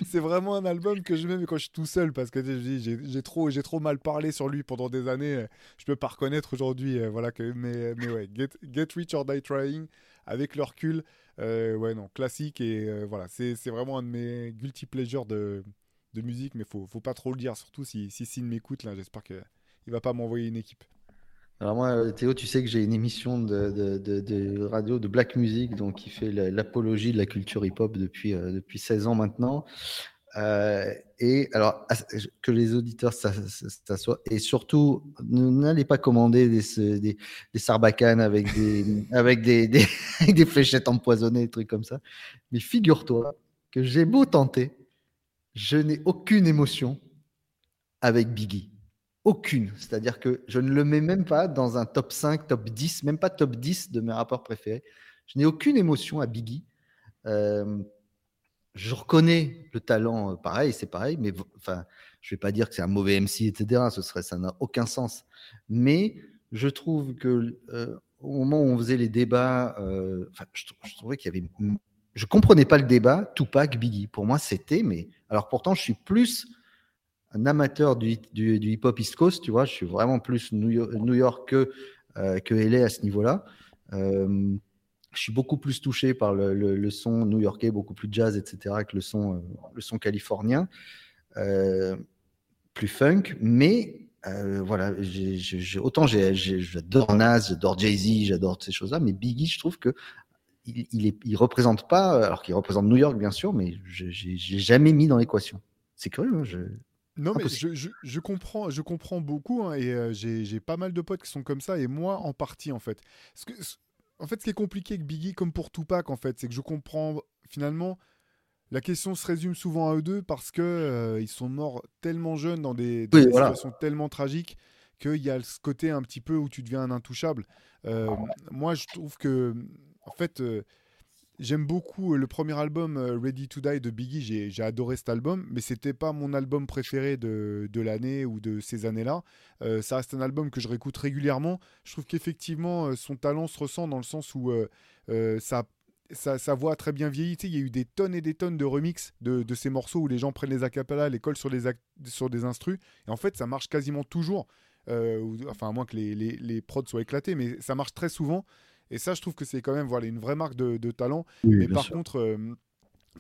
c'est vraiment un album que je mets quand je suis tout seul parce que j'ai trop, j'ai trop mal parlé sur lui pendant des années. Je peux pas reconnaître aujourd'hui, euh, voilà que, mais, mais ouais, Get, Rich or Die Trying avec le recul, euh, ouais non, classique et euh, voilà, c'est vraiment un de mes guilty pleasures de musique, mais faut, faut pas trop le dire, surtout si, si Sin m'écoute, là, j'espère qu'il va pas m'envoyer une équipe. Alors moi, Théo, tu sais que j'ai une émission de, de, radio de black music, donc qui fait l'apologie de la culture hip-hop depuis, euh, depuis 16 ans maintenant. Euh, et alors, que les auditeurs s'assoient. Et surtout, n'allez pas commander des, des, des sarbacanes avec des, avec des, des, des, fléchettes empoisonnées, des trucs comme ça. Mais figure-toi que j'ai beau tenter, je n'ai aucune émotion avec Biggie. Aucune. C'est-à-dire que je ne le mets même pas dans un top 5, top 10, même pas top 10 de mes rapports préférés. Je n'ai aucune émotion à Biggie. Euh, je reconnais le talent, euh, pareil, c'est pareil, mais enfin, je vais pas dire que c'est un mauvais MC, etc. Ce serait, ça n'a aucun sens. Mais je trouve que euh, au moment où on faisait les débats, euh, je, trouvais qu'il y avait, je comprenais pas le débat Tupac Biggie. Pour moi, c'était, mais alors pourtant, je suis plus un amateur du, hip-hop East Coast, tu vois. Je suis vraiment plus New York, que que LA à ce niveau-là je suis beaucoup plus touché par le, son new-yorkais, beaucoup plus jazz, etc., que le son, euh, le son californien, euh, plus funk. Mais euh, voilà, autant j'adore Nas, j'adore Jay-Z, j'adore ces choses-là, mais Biggie, je trouve que il, représente pas, alors qu'il représente New York bien sûr, mais je n'ai jamais mis dans l'équation. C'est curieux. Hein, je... Non, mais je, je, comprends, je comprends beaucoup hein, et j'ai pas mal de potes qui sont comme ça et moi en partie en fait. Ce que, en fait, ce qui est compliqué avec Biggie, comme pour Tupac, en fait, c'est que je comprends finalement. La question se résume souvent à eux deux parce que euh, ils sont morts tellement jeunes dans des, situations tellement tragiques qu'il y a ce côté un petit peu où tu deviens un intouchable. Euh, moi, je trouve que, en fait, euh, J'aime beaucoup euh, le premier album euh, Ready to Die de Biggie, j'ai adoré cet album, mais c'était pas mon album préféré de, de l'année ou de ces années-là. Euh, ça reste un album que je réécoute régulièrement. Je trouve qu'effectivement son talent se ressent dans le sens où ça, sa, voix a très bien vieilli. il y a eu des tonnes et des tonnes de remix de, de ces morceaux où les gens prennent les acapellas, les collent sur, sur des instrus, et en fait ça marche quasiment toujours. enfin, à moins que les, les, les prods soient éclatés, mais ça marche très souvent. Et ça, je trouve que c'est quand même voilà, une vraie marque de, talent. mais par contre, euh,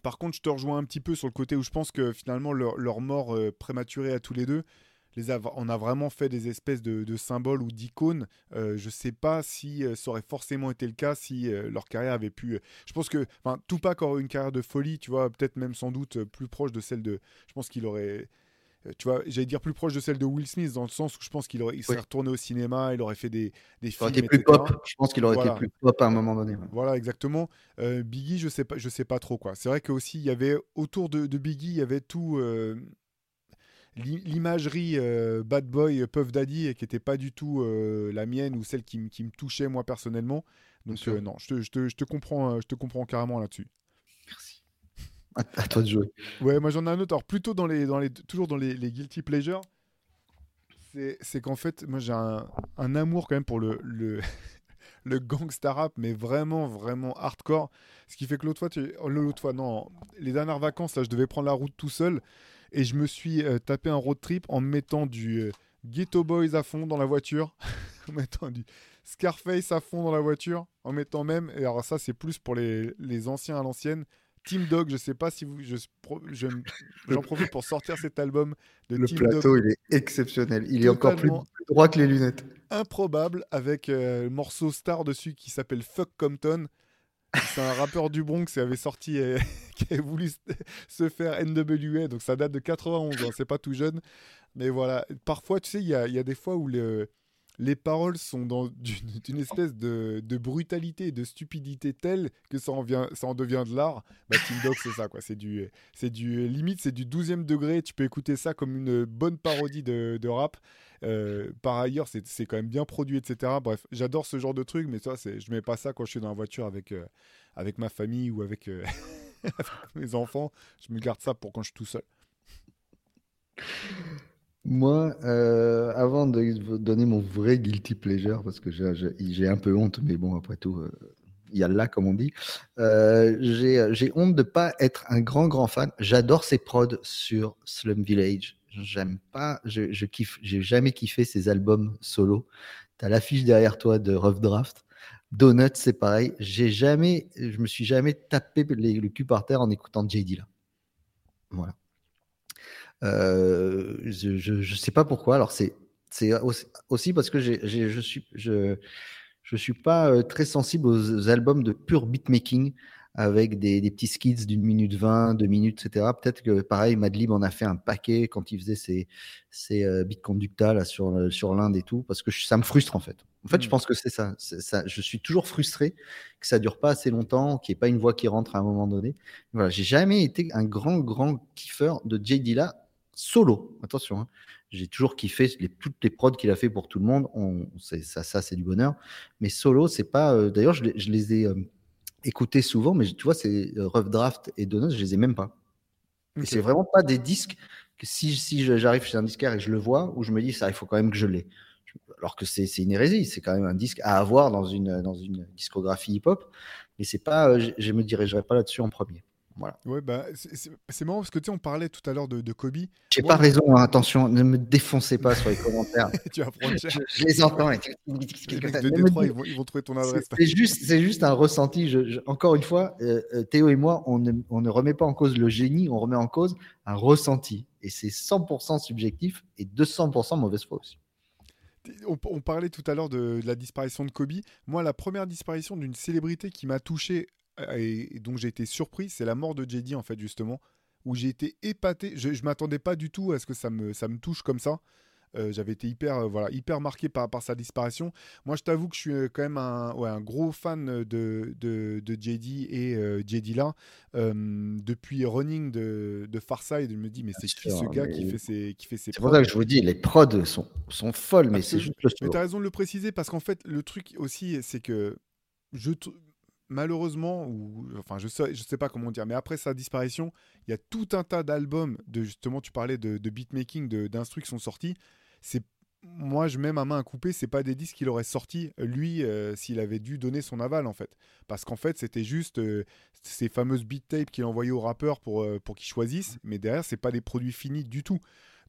par contre, je te rejoins un petit peu sur le côté où je pense que finalement, leur, mort euh, prématurée à tous les deux, les on a vraiment fait des espèces de, symboles ou d'icônes. Euh, je ne sais pas si ça aurait forcément été le cas si leur carrière avait pu. je pense que Tupac aurait une carrière de folie, tu vois, peut-être même sans doute plus proche de celle de. Je pense qu'il aurait tu vois, j'allais dire plus proche de celle de Will Smith dans le sens où je pense qu'il aurait, il serait retourné au cinéma, il aurait fait des, des films. Été plus pop. Je pense qu'il aurait été plus pop à un moment donné. Voilà, exactement. Euh, Biggie, je sais pas, je sais pas trop quoi. C'est vrai que aussi il y avait autour de, de Biggie, il y avait tout. Euh, l'imagerie Bad Boy, Puff Daddy, qui n'était pas du tout la mienne ou celle qui, qui, me touchait moi personnellement. Donc non, je te, je, te, je te, comprends, je te comprends carrément là-dessus. À, toi de jouer. Ouais, moi j'en ai un autre. Alors plutôt dans les, dans les, toujours dans les, guilty pleasures, c'est qu'en fait, moi j'ai un, amour quand même pour le, le, le gangsta rap, mais vraiment, vraiment hardcore. Ce qui fait que l'autre fois, tu... Oh, l'autre fois, non, les dernières vacances, là, je devais prendre la route tout seul et je me suis euh, tapé un road trip en mettant du euh, Ghetto Boys à fond dans la voiture, en mettant du Scarface à fond dans la voiture, en mettant même, et alors ça c'est plus pour les, les anciens à l'ancienne, Team Dog, je sais pas si vous, je, j'en profite pour sortir cet album de le Team plateau, il est exceptionnel. Il est encore plus, droit que les lunettes. Improbable avec euh, le morceau star dessus qui s'appelle Fuck Compton. C'est un rappeur du Bronx qui avait sorti, euh, qui avait voulu se faire NWA, donc ça date de 91, hein, c'est pas tout jeune. Mais voilà, parfois, tu sais, il y a, y a, des fois où le, les paroles sont dans une, espèce de, brutalité et de stupidité telle que ça en, devient de l'art. Bah, Team Dog, c'est ça, quoi. C'est du, limite, c'est du 12e degré. Tu peux écouter ça comme une bonne parodie de, rap. Euh, par ailleurs, c'est quand même bien produit, etc. Bref, j'adore ce genre de truc, mais ça, je mets pas ça quand je suis dans la voiture avec, euh, ma famille ou euh, avec mes enfants. Je me garde ça pour quand je suis tout seul. Moi, euh, avant de vous donner mon vrai guilty pleasure, parce que j'ai un peu honte, mais bon, après tout, euh, il y a là, comme on dit, euh, j'ai honte de pas être un grand, grand fan. J'adore ses prods sur Slum Village. J'aime pas, je, je kiffe, j'ai jamais kiffé ses albums solo. Tu as l'affiche derrière toi de Rough Draft. Donuts, c'est pareil. J'ai jamais, je me suis jamais tapé le cul par terre en écoutant JD là. Voilà. Euh, je ne sais pas pourquoi. Alors, c'est aussi parce que je suis, je, je suis pas très sensible aux albums de pur beatmaking avec des, petits skits d'une minute 20, deux minutes, etc. Peut-être que pareil, Madlib en a fait un paquet quand il faisait ses, ses euh, beats conducta là, sur, euh, sur l'Inde et tout, parce que ça me frustre en fait. En fait, je mmh. pense que c'est ça. ça. Je suis toujours frustré que ça dure pas assez longtemps, qu'il n'y ait pas une voix qui rentre à un moment donné. Voilà, j'ai jamais été un grand, grand kiffeur de J. Dilla solo. Attention, hein. j'ai toujours kiffé les, toutes les prods qu'il a fait pour tout le monde. On, ça, ça c'est du bonheur. Mais solo, c'est pas. Euh, d'ailleurs, je, je, les ai écouter souvent, mais tu vois, c'est euh, Rough Draft et Donuts, je les ai même pas. Et c'est vraiment pas des disques que si, si j'arrive chez un disquaire et je le vois, où je me dis, ça, il faut quand même que je l'ai. Alors que c'est une hérésie, c'est quand même un disque à avoir dans une, dans une discographie hip-hop, mais c'est pas, euh, je, je me dirigerai pas là-dessus en premier. Voilà. Ouais, bah, c'est marrant parce que tu sais, on parlait tout à l'heure de, de Kobe. J'ai pas raison, hein, attention, ne me défoncez pas sur les commentaires. tu vas prendre cher. Je, les entends. les de Détroit, ils vont, ils vont, trouver ton adresse. C'est juste, juste un ressenti. Je, encore une fois, euh, euh, Théo et moi, on ne, on ne remet pas en cause le génie, on remet en cause un ressenti. Et c'est 100% subjectif et 200% mauvaise foi aussi. On, on, parlait tout à l'heure de, de, la disparition de Kobe. Moi, la première disparition d'une célébrité qui m'a touché et, donc j'ai été surpris, c'est la mort de JD en fait justement, où j'ai été épaté. Je, je m'attendais pas du tout à ce que ça me, ça me touche comme ça. Euh, j'avais été hyper, euh, voilà, hyper marqué par, par sa disparition. Moi, je t'avoue que je suis euh, quand même un, ouais, un gros fan de, de, de JD et JD là. depuis Running de, de Farside, je me dis, mais c'est qui ce gars qui fait ses, qui fait ses C'est pour ça que je vous dis, les prods sont, sont folles, mais c'est juste le Mais tu as raison de le préciser parce qu'en fait, le truc aussi, c'est que je malheureusement, ou enfin je sais, je sais pas comment dire, mais après sa disparition, il y a tout un tas d'albums de justement, tu parlais de, de beatmaking, d'instructions qui sont sortis. C'est moi, je mets ma main à couper, c'est pas des disques qu'il aurait sorti lui euh, s'il avait dû donner son aval en fait, parce qu'en fait c'était juste euh, ces fameuses beat tapes qu'il envoyait aux rappeurs pour euh, pour qu'ils choisissent, mais derrière c'est pas des produits finis du tout.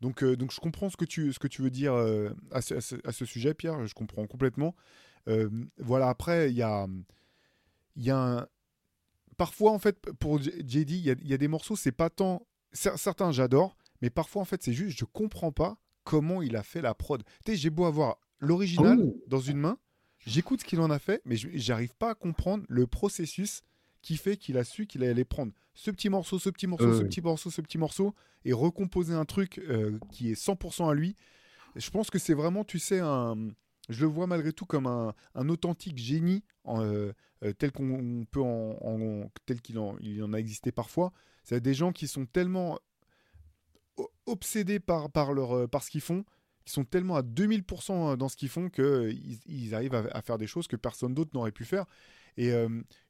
Donc donc je comprends ce que tu ce que tu veux dire à ce, à, ce, sujet, Pierre, je comprends complètement. voilà après il y a il y a un... Parfois, en fait, pour JD, il y, y, a des morceaux, c'est pas tant. Certains, j'adore, mais parfois, en fait, c'est juste, je comprends pas comment il a fait la prod. Tu sais, j'ai beau avoir l'original oh. dans une main, j'écoute ce qu'il en a fait, mais j'arrive pas à comprendre le processus qui fait qu'il a su qu'il allait prendre ce petit morceau, ce petit morceau, ce petit morceau, ce petit morceau, et recomposer un truc euh, qui est 100% à lui. Je pense que c'est vraiment, tu sais, un, je le vois malgré tout comme un, authentique génie euh, euh, tel qu'on peut en, tel qu'il en, il en a existé parfois. C'est des gens qui sont tellement obsédés par, par, leur, euh, par ce qu'ils font, qui sont tellement à 2000% dans ce qu'ils font qu'ils ils arrivent à, faire des choses que personne d'autre n'aurait pu faire. Et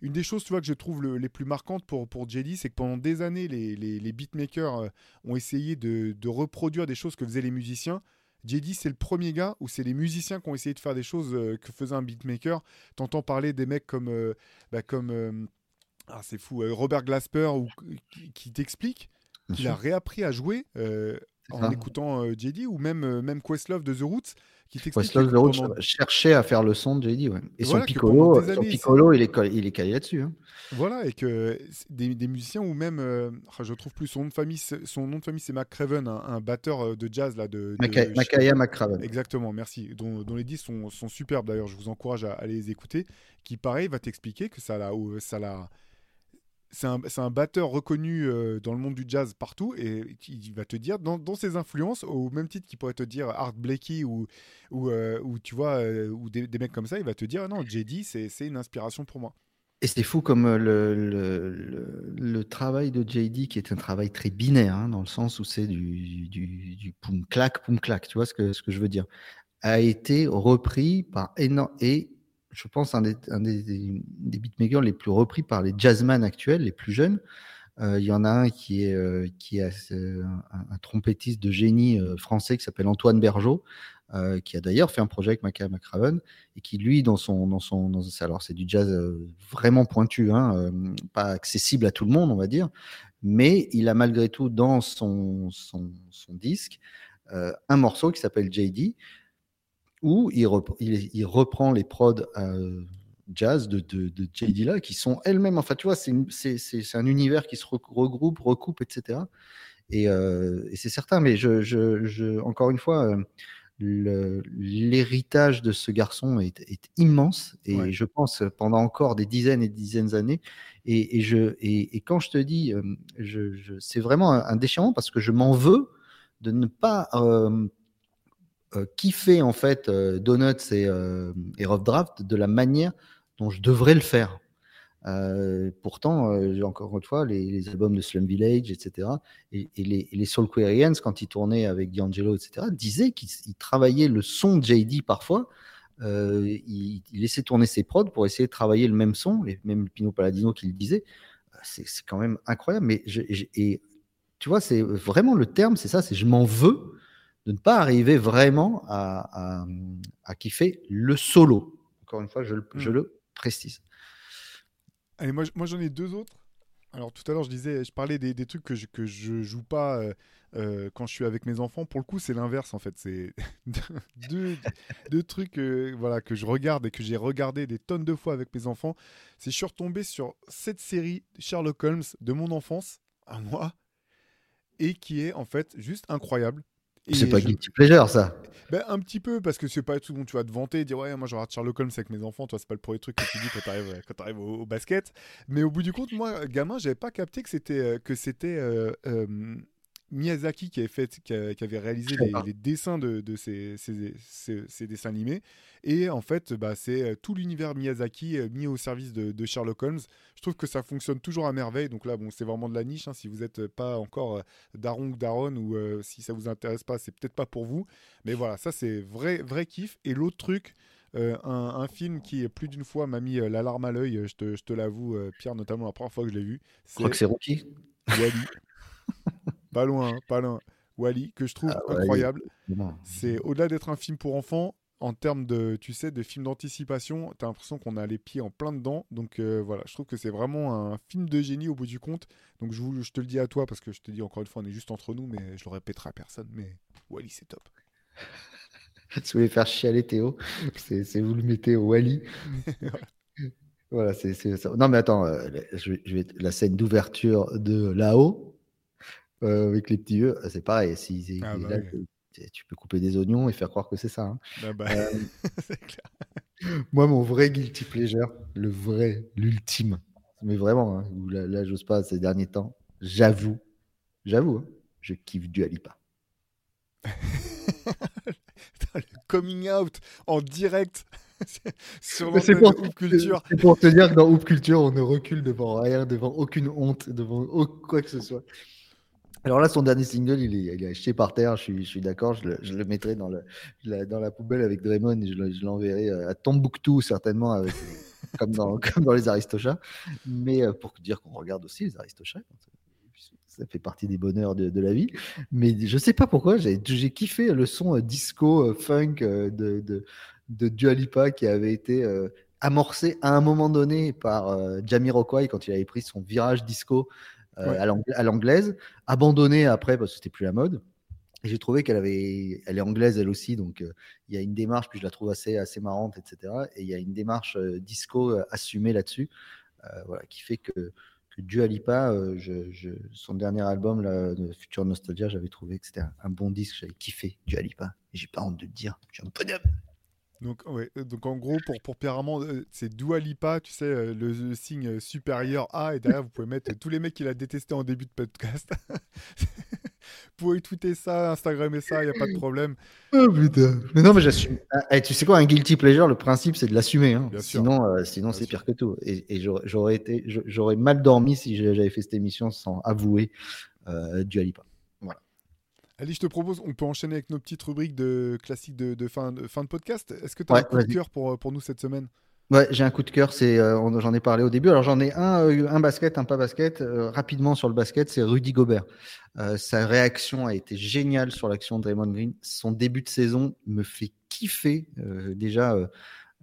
une des choses tu vois, que je trouve les plus marquantes pour, pour JD, c'est que pendant des années, les, les, beatmakers ont essayé de, reproduire des choses que faisaient les musiciens. JD, c'est le premier gars où c'est les musiciens qui ont essayé de faire des choses euh, que faisait un beatmaker. T'entends parler des mecs comme, euh, bah, comme euh, ah, c'est fou, Robert Glasper, ou, qui, t'explique qu'il a réappris à jouer en écoutant JD, ou même, même Questlove de The Roots qui Questlove The Roots cherchait à faire le son de JD. Ouais. Et son, piccolo, son piccolo, il est, il est calé là-dessus. Hein. Voilà, et que des, des musiciens ou même, euh, je trouve plus son nom de famille, son nom de famille c'est McCraven, un, un, batteur euh, de jazz là de, de Makaya McCraven. Exactement, merci. Dont, dont les disques sont, sont superbes d'ailleurs, je vous encourage à, aller les écouter. Qui pareil va t'expliquer que ça l'a, ça l'a, c'est un, un, batteur reconnu euh, dans le monde du jazz partout et il va te dire dans, dans, ses influences au même titre qu'il pourrait te dire Art Blakey ou ou, ou tu vois ou des, mecs comme ça il va te dire non JD c'est une inspiration pour moi. Et c'est fou comme euh, le, le, travail de JD, qui est un travail très binaire, hein, dans le sens où c'est du, du, du poum clac, poum clac, tu vois ce que, ce que je veux dire, a été repris par énorme et je pense un des, un des, beatmakers les plus repris par les jazzman actuels, les plus jeunes. Euh, il y en a un qui est, euh, est un, trompettiste de génie français qui s'appelle Antoine Bergeau, euh, qui a d'ailleurs fait un projet avec Maca McRaven et qui lui dans son dans son dans, alors c'est du jazz euh, vraiment pointu hein, euh, pas accessible à tout le monde on va dire mais il a malgré tout dans son, son disque un morceau qui s'appelle JD où il, il, il, reprend les prods jazz de, de, de, qui sont elles-mêmes enfin tu vois c'est un univers qui se regroupe recoupe etc Et, c'est certain, mais je, je, encore une fois, l'héritage de ce garçon est, immense et je pense pendant encore des dizaines et des dizaines d'années. Et, je, et, quand je te dis, c'est vraiment un, déchirement parce que je m'en veux de ne pas kiffer en fait Donuts et, et Rough Draft de la manière dont je devrais le faire. Euh, pourtant, euh, encore une fois, les, albums de Slum Village, etc., et, les, les, Soul Quarians, quand ils tournaient avec D'Angelo, etc., disaient qu'ils travaillaient le son de JD parfois. Euh, il, laissait tourner ses prods pour essayer de travailler le même son, et même Pino Palladino qui le disait. C'est quand même incroyable. Mais et, tu vois, c'est vraiment le terme, c'est ça, c'est je m'en veux de ne pas arriver vraiment à, à, kiffer le solo. Encore une fois, je, je mmh. le précise. Allez, moi, moi j'en ai deux autres. Alors tout à l'heure, je disais, je parlais des, des trucs que je, que je joue pas euh, euh, quand je suis avec mes enfants. Pour le coup, c'est l'inverse en fait. C'est deux, deux, trucs euh, voilà, que je regarde et que j'ai regardé des tonnes de fois avec mes enfants. C'est je suis retombé sur cette série Sherlock Holmes de mon enfance à moi et qui est en fait juste incroyable. C'est pas guilty pleasure, ça? Ben, un petit peu, parce que c'est pas tout monde, tu vas te vanter et dire Ouais, moi je regarde Sherlock Holmes avec mes enfants, toi, c'est pas le premier truc que tu dis quand t'arrives, quand arrives au, au, basket. Mais au bout du compte, moi, gamin, j'avais pas capté que c'était, euh, que c'était euh, euh, Miyazaki qui avait, fait, qui, avait réalisé les, dessins de, de ces, ces, dessins animés. Et en fait, bah, c'est euh, tout l'univers Miyazaki euh, mis au service de, Sherlock Holmes. Je trouve que ça fonctionne toujours à merveille. Donc là, bon, c'est vraiment de la niche. Hein. Si vous n'êtes pas encore euh, daron ou daron ou si ça vous intéresse pas, c'est peut-être pas pour vous. Mais voilà, ça c'est vrai, vrai kiff. Et l'autre truc, un, film qui plus d'une fois m'a mis l'alarme à l'œil, je te, je te l'avoue, Pierre, notamment la première fois que je l'ai vu. Je crois que c'est Rookie. Wally. pas loin, hein, pas loin. Wally, que je trouve ah, incroyable. C'est au-delà d'être un film pour enfants, en termes de, tu sais, de film d'anticipation, tu as l'impression qu'on a les pieds en plein dedans. Donc euh, voilà, je trouve que c'est vraiment un film de génie au bout du compte. Donc je, je, te le dis à toi parce que je te dis encore une fois, on est juste entre nous, mais je le répéterai à personne. Mais Wally, c'est top. si vous voulez faire chialer Théo, c'est vous le mettez au Wally. voilà, c'est ça. Non, mais attends, euh, je, vais, la scène d'ouverture de là-haut, euh, avec les petits yeux, c'est pareil. Si, ah bah tu peux couper des oignons et faire croire que c'est ça. Hein. Ah bah, euh, moi, mon vrai guilty pleasure, le vrai, l'ultime, mais vraiment, hein, là, j'ose pas ces derniers temps, j'avoue, j'avoue, hein, je kiffe du Alipa. le coming out en direct sur C'est pour te dire que dans Hoop Culture, on ne recule devant rien, devant aucune honte, devant quoi que ce soit. Alors là, son dernier single, il est, il par terre, je suis, d'accord, je le, mettrai dans, la, poubelle avec Draymond et je l'enverrai euh, à Tombouctou, certainement, avec, comme, dans, les Aristochats. Mais euh, pour dire qu'on regarde aussi les Aristochats, ça fait partie des bonheurs de, la vie. Mais je sais pas pourquoi, j'ai kiffé le son euh, disco, funk de, de, qui avait été amorcé à un moment donné par Jamiroquai quand il avait pris son virage disco euh, à l'anglaise, abandonnée après parce que c'était plus la mode. Et j'ai trouvé qu'elle avait, elle est anglaise elle aussi, donc euh, il y a une démarche, puis je la trouve assez, assez marrante, etc. Et il y a une démarche euh, disco assumée là-dessus, voilà, qui fait que, que Dua Lipa, je, son dernier album, là, de Future Nostalgia, j'avais trouvé que c'était un, bon disque, j'avais kiffé Dua Lipa. J'ai pas honte de le dire, je suis un bonhomme. Donc, ouais, donc en gros, pour, pour Pierre Armand, euh, c'est Dua Lipa, tu sais, euh, le, signe supérieur A, et derrière, vous pouvez mettre tous les mecs qu'il a détesté en début de podcast. vous pouvez tweeter ça, Instagrammer ça, il n'y a pas de problème. Oh putain. Mais non, mais j'assume. Ah, eh, tu sais quoi, un guilty pleasure, le principe, c'est de l'assumer. Hein. Sinon, euh, sinon c'est pire que tout. Et, et j'aurais été, j'aurais mal dormi si j'avais fait cette émission sans avouer Dua Lipa. Ali, je te propose, on peut enchaîner avec nos petites rubriques de classiques de, fin, de fin de podcast. Est-ce que tu as un coup de cœur pour, pour nous cette semaine? Ouais, j'ai un coup de cœur, c'est euh, j'en ai parlé au début. Alors j'en ai un, euh, un basket, un pas basket. Euh, rapidement sur le basket, c'est Rudy Gobert. sa réaction a été géniale sur l'action de Draymond Green. Son début de saison me fait kiffer. déjà,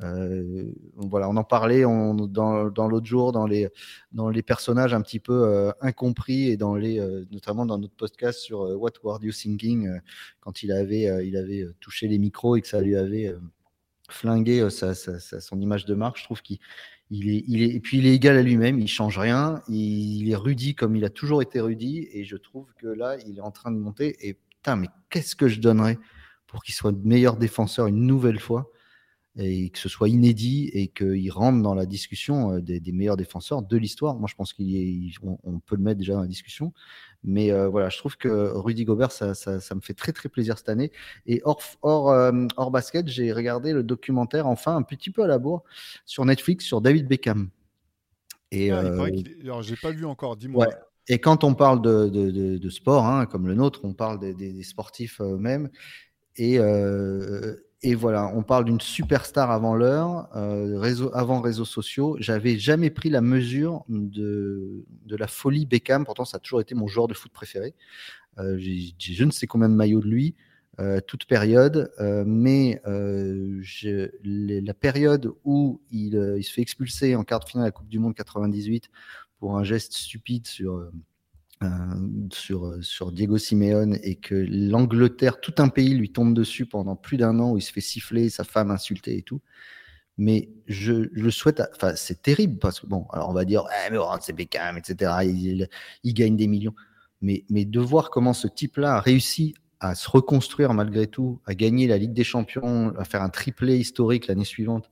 euh, voilà, on en parlait dans, l'autre jour dans les, dans les personnages un petit peu euh, incompris et dans les, euh, notamment dans notre podcast sur What Were You Thinking quand il avait, il avait touché les micros et que ça lui avait flingué sa, son image de marque. Je trouve qu'il il est, il et puis il est égal à lui-même, il change rien, il, est rudi comme il a toujours été rudi, et je trouve que là, il est en train de monter. Et putain, mais qu'est-ce que je donnerais pour qu'il soit meilleur défenseur une nouvelle fois et que ce soit inédit et qu'il rentre dans la discussion euh, des, meilleurs défenseurs de l'histoire. Moi, je pense qu'on on peut le mettre déjà dans la discussion. Mais euh, voilà, je trouve que Rudy Gobert, ça, ça, me fait très très plaisir cette année. Et hors, hors, euh, hors basket, j'ai regardé le documentaire, enfin un petit peu à la bourre, sur Netflix, sur David Beckham. Et, ah, Alors, j'ai pas vu encore, dis-moi. Et quand on parle de, de, de, sport, hein, comme le nôtre, on parle des, des, sportifs eux-mêmes. Et, et voilà, on parle d'une superstar avant l'heure, euh, réseau, avant réseaux sociaux. J'avais jamais pris la mesure de, de, la folie Beckham. Pourtant, ça a toujours été mon joueur de foot préféré. Euh, j'ai je ne sais combien de maillots de lui, euh, toute période. Euh, mais euh, la période où il, il, se fait expulser en quart de finale de la Coupe du Monde 98 pour un geste stupide sur euh, sur, sur Diego Simeone et que l'Angleterre, tout un pays lui tombe dessus pendant plus d'un an où il se fait siffler, sa femme insultée et tout. Mais je, je le souhaite, enfin c'est terrible parce que bon, alors on va dire, eh, mais oh, c'est Beckham, etc. Il, il, gagne des millions. Mais, mais de voir comment ce type-là a réussi à se reconstruire malgré tout, à gagner la Ligue des Champions, à faire un triplé historique l'année suivante,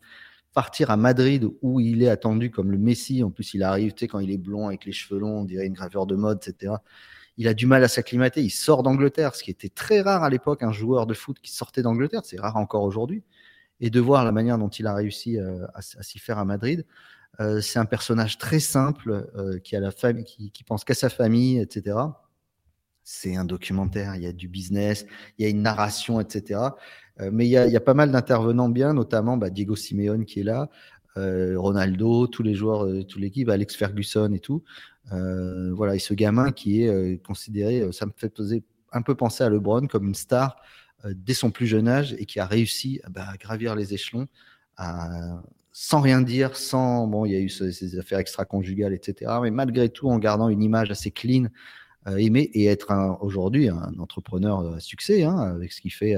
partir à Madrid où il est attendu comme le Messi. En plus, il arrive, tu sais, quand il est blond avec les cheveux longs, on dirait une graveur de mode, etc. Il a du mal à s'acclimater. Il sort d'Angleterre, ce qui était très rare à l'époque, un joueur de foot qui sortait d'Angleterre. C'est rare encore aujourd'hui. Et de voir la manière dont il a réussi euh, à, s'y faire à Madrid. Euh, c'est un personnage très simple euh, qui a la famille, qui, qui pense qu'à sa famille, etc. C'est un documentaire. Il y a du business, il y a une narration, etc. Euh, mais il y, a, pas mal d'intervenants bien, notamment bah, Diego Simeone qui est là, euh, Ronaldo, tous les joueurs, de toute l'équipe, Alex Ferguson et tout. Euh, voilà, et ce gamin qui est considéré, ça me fait poser un peu penser à LeBron comme une star dès son plus jeune âge et qui a réussi bah, à gravir les échelons sans rien dire, sans bon, il y a eu ces, affaires extra-conjugales, etc. Mais malgré tout, en gardant une image assez clean, aimé et être aujourd'hui un entrepreneur à succès hein, avec ce qu'il fait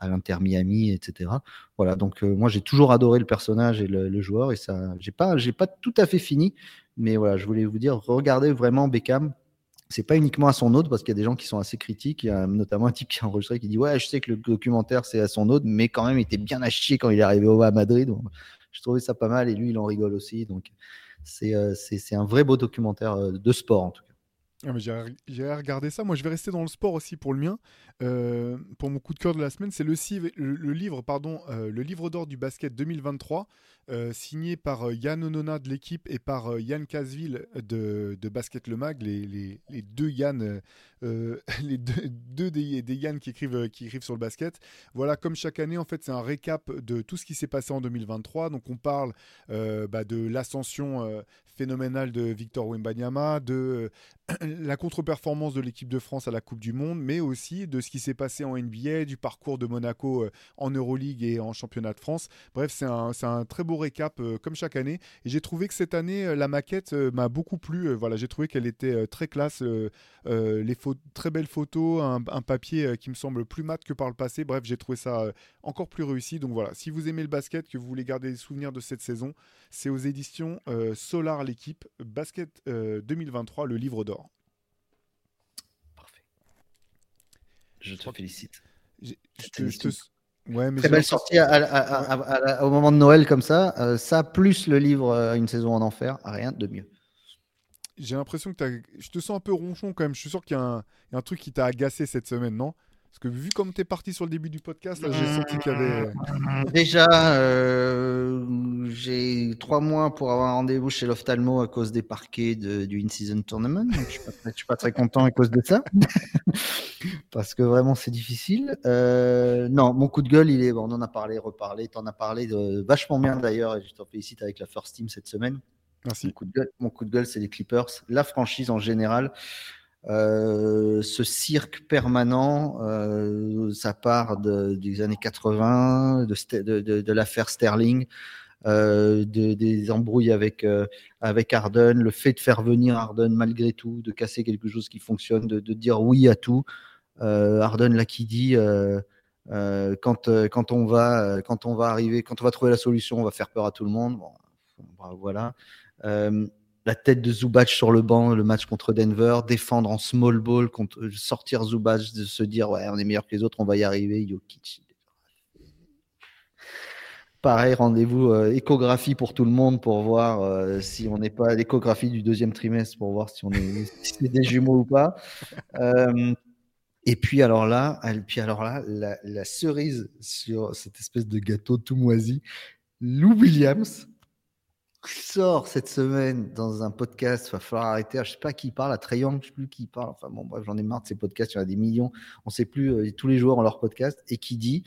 à l'Inter Miami, etc. Voilà, donc euh, moi j'ai toujours adoré le personnage et le, joueur et ça, j'ai pas, j'ai pas tout à fait fini, mais voilà, je voulais vous dire, regardez vraiment Beckham. C'est pas uniquement à son autre parce qu'il y a des gens qui sont assez critiques. Notamment un type qui a enregistré qui dit ouais, je sais que le documentaire c'est à son autre, mais quand même il était bien à chier quand il est arrivé à Madrid. je trouvais ça pas mal et lui il en rigole aussi. Donc c'est, euh, c'est, un vrai beau documentaire euh, de sport en tout cas. Ah, J'ai regardé ça. Moi, je vais rester dans le sport aussi pour le mien. Euh, pour mon coup de cœur de la semaine, c'est le, le, livre, pardon, euh, le livre d'or du basket 2023, euh, signé par Yann Onona de l'équipe et par Yann Casville de, de, Basket Le Mag, les, les, deux Yann, les deux des, des, Yann qui écrivent, qui écrivent sur le basket. Voilà, comme chaque année, en fait, c'est un récap de tout ce qui s'est passé en 2023. Donc, on parle bah, de l'ascension phénoménale de Victor Wembanyama, de la contre-performance de l'équipe de France à la Coupe du Monde, mais aussi de ce qui s'est passé en NBA, du parcours de Monaco euh, en Euroleague et en championnat de France. Bref, c'est un, très beau récap euh, comme chaque année. J'ai trouvé que cette année, euh, la maquette m'a beaucoup plu. voilà, j'ai trouvé qu'elle était très classe. les très belles photos, un, papier qui me semble plus mat que par le passé. Bref, j'ai trouvé ça encore plus réussi. Donc voilà, si vous aimez le basket, que vous voulez garder des souvenirs de cette saison, c'est aux éditions Solar l'équipe Basket 2023, le livre d'or. Je te félicite. Je, te, Ouais, mais Très belle sortie au moment de Noël comme ça. Euh, ça, plus le livre euh, Une saison en enfer, rien de mieux. J'ai l'impression que je te sens un peu ronchon quand même. Je suis sûr qu'il y, a un truc qui t'a agacé cette semaine, non? Parce que vu comme tu es parti sur le début du podcast, j'ai senti qu'il y avait. Déjà, euh, j'ai trois mois pour avoir un rendez-vous chez l'ophtalmo à cause des parquets du In-Season Tournament. je ne suis, pas très content à cause de ça. Parce que vraiment, c'est difficile. Euh, non, mon coup de gueule, il est. on en a parlé, reparlé. Tu en as parlé de, vachement bien d'ailleurs. Et je t'en félicite avec la First Team cette semaine. Merci. Mon coup de gueule c'est les Clippers. La franchise en général. Euh, ce cirque permanent, euh, ça part de, des années 80, de, l'affaire Sterling, euh, des embrouilles avec, avec Arden, le fait de faire venir Arden malgré tout, de casser quelque chose qui fonctionne, de, dire oui à tout. Arden là qui dit quand, quand, on va, quand on va arriver, quand on va trouver la solution, on va faire peur à tout le monde. Bon, voilà. La tête de Zubac sur le banc, le match contre Denver, défendre en small ball, contre, sortir Zubac, de se dire ouais, on est meilleur que les autres, on va y arriver. Jokic, Pareil, rendez-vous euh, échographie pour tout le monde pour voir euh, si on n'est pas l'échographie du deuxième trimestre pour voir si on est, des jumeaux ou pas. Euh, et puis alors là, puis alors là, la, cerise sur cette espèce de gâteau tout moisi, Lou Williams sort cette semaine dans un podcast. Il va falloir arrêter. Je sais pas qui parle, à Triangle, je sais plus qui parle. Enfin bon, bref, j'en ai marre de ces podcasts. Il y en a des millions. On sait plus. tous les jours ont leur podcast et qui dit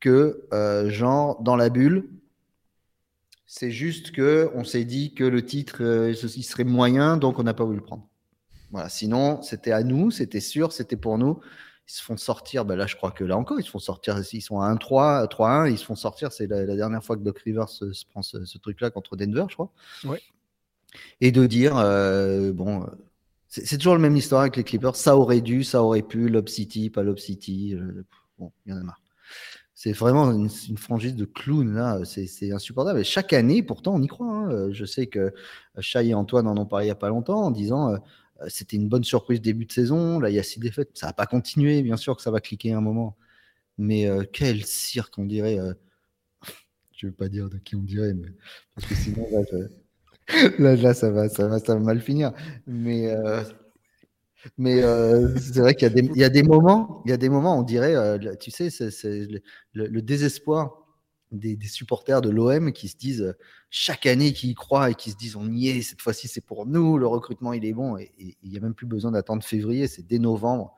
que, euh, genre, dans la bulle, c'est juste que on s'est dit que le titre euh, il serait moyen, donc on n'a pas voulu le prendre. Voilà. Sinon, c'était à nous, c'était sûr, c'était pour nous. Ils se font sortir. Ben là, je crois que là encore, ils se font sortir. Ils sont à 1-3, 3-1. Ils se font sortir. C'est la, dernière fois que Doc Rivers se, prend ce, truc-là contre Denver, je crois. Ouais. Et de dire, euh, bon, c'est toujours la même histoire avec les Clippers. Ça aurait dû, ça aurait pu. Lob City, pas Lob City. bon, il y en a marre. C'est vraiment une, franchise de clowns, là. C'est insupportable. Et chaque année, pourtant, on y croit. Hein. Je sais que Chai et Antoine en ont parlé il n'y a pas longtemps en disant euh, c'était une bonne surprise début de saison. Là, il y a six défaites. Ça va pas continuer. Bien sûr que ça va cliquer un moment. Mais euh, quel cirque, on dirait. Euh, je ne veux pas dire de qui on dirait, mais parce que sinon, là, ça, va, ça, va, ça va mal finir. Mais mais euh, c'est vrai qu'il y, a des moments, il y a des moments, on dirait, euh, tu sais, c'est le, désespoir des, supporters de l'OM qui se disent euh, chaque année qui y croient et qui se disent on y est, cette fois-ci c'est pour nous, le recrutement il est bon et il n'y a même plus besoin d'attendre février, c'est dès novembre.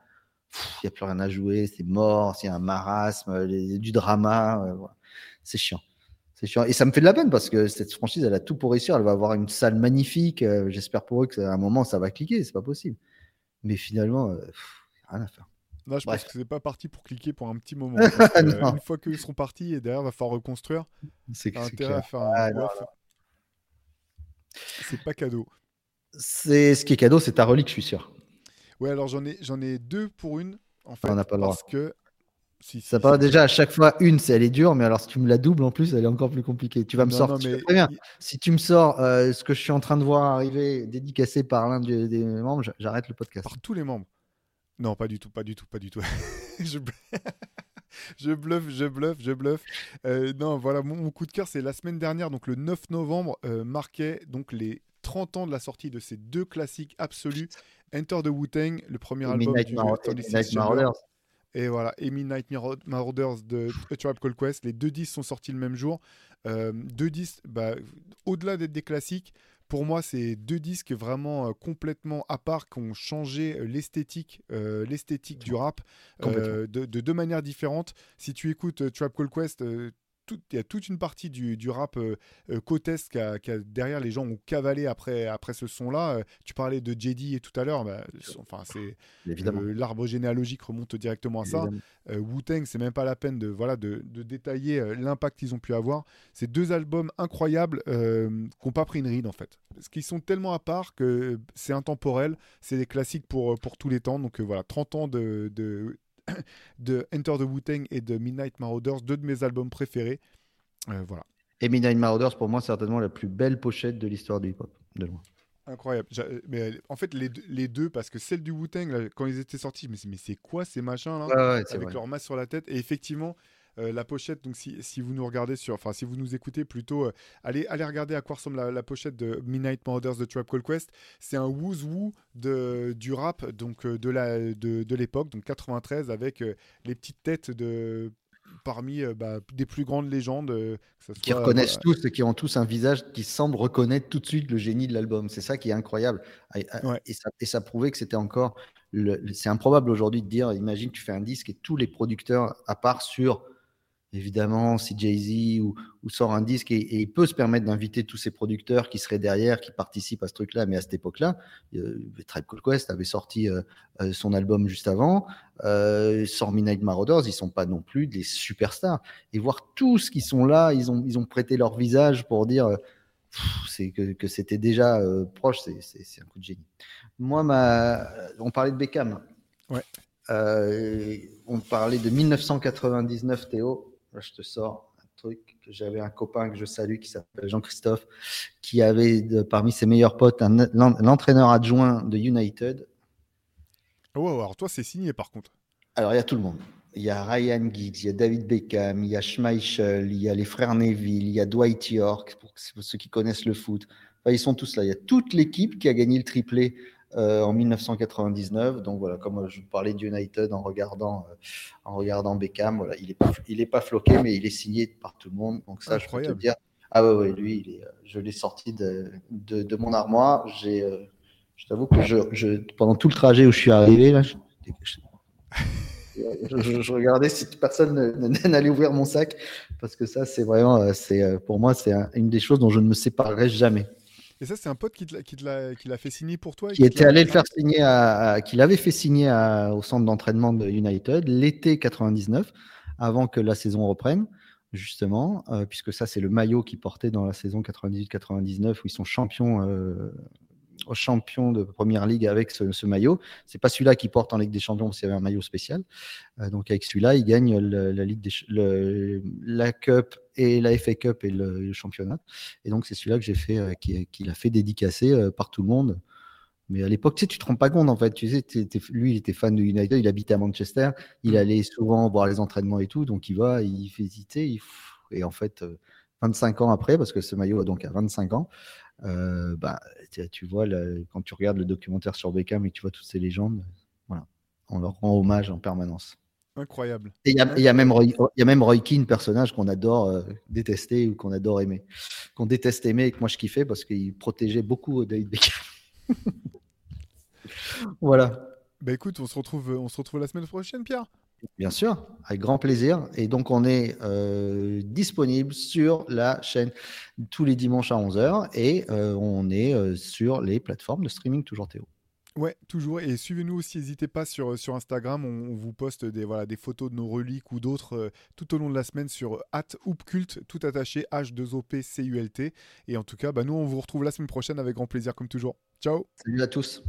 Il n'y a plus rien à jouer, c'est mort, c'est un marasme, du drama, c'est chiant. C'est chiant. Et ça me fait de la peine parce que cette franchise, elle a tout pour réussir. Elle va avoir une salle magnifique. J'espère pour eux qu'à un moment, ça va cliquer. C'est pas possible. Mais finalement, euh, rien à faire. Là, je pense que c'est pas parti pour cliquer pour un petit moment. une fois qu'ils seront partis et derrière, il va falloir reconstruire. C'est intérêt à faire un. Ah, c'est pas cadeau. C'est ce qui est cadeau, c'est ta relique, je suis sûr. Ouais, alors j'en ai, j'en ai deux pour une. En fait, on n'a pas le parce que si, ça paraît déjà à chaque fois une, c'est elle est dure, mais alors si tu me la doubles en plus, elle est encore plus compliquée. Tu vas me sortir. bien. Si tu me sors euh, ce que je suis en train de voir arriver, dédicacé par l'un des membres, j'arrête le podcast. Par tous les membres. Non, pas du tout, pas du tout, pas du tout. je... je bluffe, je bluffe, je bluffe. Euh, non, voilà, mon, coup de cœur, c'est la semaine dernière, donc le 9 novembre, euh, marquait donc les 30 ans de la sortie de ces deux classiques absolus. Enter the Wu-Tang, le premier album du Midnight et voilà, et Midnight Marauders de A Tribe Called Quest. Les deux disques sont sortis le même jour. Euh, deux disques, bah, au-delà d'être des classiques, pour moi, c'est deux disques vraiment euh, complètement à part qui ont changé euh, l'esthétique, l'esthétique du rap de, de, deux manières différentes. Si tu écoutes Tribe Called Quest, il y a toute une partie du, rap euh, euh qui a, derrière les gens ont cavalé après, après ce son-là. Euh, tu parlais de JD et tout à l'heure, bah, enfin c'est l'arbre généalogique remonte directement à ça. Euh, Wu-Tang, c'est même pas la peine de voilà de, détailler l'impact qu'ils ont pu avoir. C'est deux albums incroyables qui n'ont pas pris une ride en fait, parce qu'ils sont tellement à part que c'est intemporel, c'est des classiques pour pour tous les temps. Donc voilà, 30 ans de de Enter the Wu-Tang et de Midnight Marauders, deux de mes albums préférés. Euh, voilà. Et Midnight Marauders, pour moi, certainement la plus belle pochette de l'histoire du hip-hop, de loin. Incroyable. Euh, mais en fait, les, les deux, parce que celle du Wu-Tang, quand ils étaient sortis, mais c'est quoi ces machins là Avec leur masse sur la tête. Et effectivement, euh, la pochette, donc si, si, vous nous regardez sur, enfin si vous nous écoutez plutôt, euh, allez, allez regarder à quoi ressemble la, pochette de Midnight Marauders de Trap Call Quest. C'est un wooz woo de du rap donc euh, de la de, de l'époque, donc 93, avec les petites têtes de parmi bah, des plus grandes légendes. qui reconnaissent tous et qui ont tous un visage qui semble reconnaître tout de suite le génie de l'album. C'est ça qui est incroyable. Et, ça, et ça, prouvait que c'était encore. C'est improbable aujourd'hui de dire imagine, tu fais un disque et tous les producteurs, à part sur évidemment, si Jay-Z ou, sort un disque et, il peut se permettre d'inviter tous ces producteurs qui seraient derrière, qui participent à ce truc-là, mais à cette époque-là, euh, Tribe Called Quest avait sorti euh, euh, son album juste avant, euh, sort Midnight Marauders, ils sont pas non plus des superstars. Et voir tous qui sont là, ils ont, ils ont prêté leur visage pour dire c'est que, que c'était déjà proche, c'est un coup de génie. Moi, ma, on parlait de Beckham. Ouais. on parlait de 1999, Théo je te sors un truc. J'avais un copain que je salue qui s'appelle Jean-Christophe, qui avait parmi ses meilleurs potes l'entraîneur adjoint de United. Oh, alors toi, c'est signé par contre. Alors, il y a tout le monde. Il y a Ryan Giggs, il y a David Beckham, il y a Schmeichel, il y a les frères Neville, il y a Dwight York, pour ceux qui connaissent le foot. ils sont tous là. Il y a toute l'équipe qui a gagné le triplé euh, en 1999. Donc voilà, comme je vous parlais d'United en regardant, euh, en regardant Beckham, voilà, il n'est pas, il est pas floqué, mais il est signé par tout le monde. Donc ça, je peux te dire. Ah ouais, ouais lui, il est, euh, je l'ai sorti de, de, de, mon armoire. J'ai, je t'avoue que je, je, pendant tout le trajet où je suis arrivé, là, je, je, regardais si personne n'allait ouvrir mon sac parce que ça, c'est vraiment, c'est pour moi, c'est une des choses dont je ne me séparerai jamais. Et ça, c'est un pote qui l'a fait signer pour toi Qui était allé le faire signer, à, qui l'avait fait signer au centre d'entraînement de United l'été 99, avant que la saison reprenne, justement, euh, puisque ça, c'est le maillot qu'ils portaient dans la saison 98-99, où ils sont champions euh, champion de première ligue avec ce, maillot. C'est pas celui-là qui porte en Ligue des Champions, c'est un maillot spécial. Euh, donc avec celui-là, il gagne la Ligue des, la Cup et la FA Cup et le, championnat. Et donc c'est celui-là que j'ai fait, euh, qui, qui l'a fait dédicacer euh, par tout le monde. Mais à l'époque, tu sais, tu te rends pas compte en fait. Tu sais, lui, il était fan de United, il habitait à Manchester, il mmh. allait souvent voir les entraînements et tout, donc il va, il fait hésiter. Et en fait, 25 ans après, parce que ce maillot a donc à 25 ans, euh, bah, tu vois, quand tu regardes le documentaire sur Beckham et tu vois toutes ces légendes, voilà, on leur rend hommage en permanence. Incroyable. Et il y, a même Roy, y a même Roy Keane, personnage qu'on adore euh, détester ou qu'on adore aimer. Qu'on déteste aimer et que moi je kiffais parce qu'il protégeait beaucoup David Beckham. voilà. Bah écoute, on se retrouve, on se retrouve la semaine prochaine, Pierre. Bien sûr, avec grand plaisir. Et donc, on est euh, disponible sur la chaîne tous les dimanches à 11h et euh, on est euh, sur les plateformes de streaming Toujours Théo. Ouais, toujours. Et suivez-nous aussi, n'hésitez pas sur, sur Instagram. On, vous poste des, voilà, des photos de nos reliques ou d'autres tout au long de la semaine sur @hoopcult, tout attaché H2OPCULT. Et en tout cas, bah, nous, on vous retrouve la semaine prochaine avec grand plaisir, comme toujours. Ciao. Salut à tous.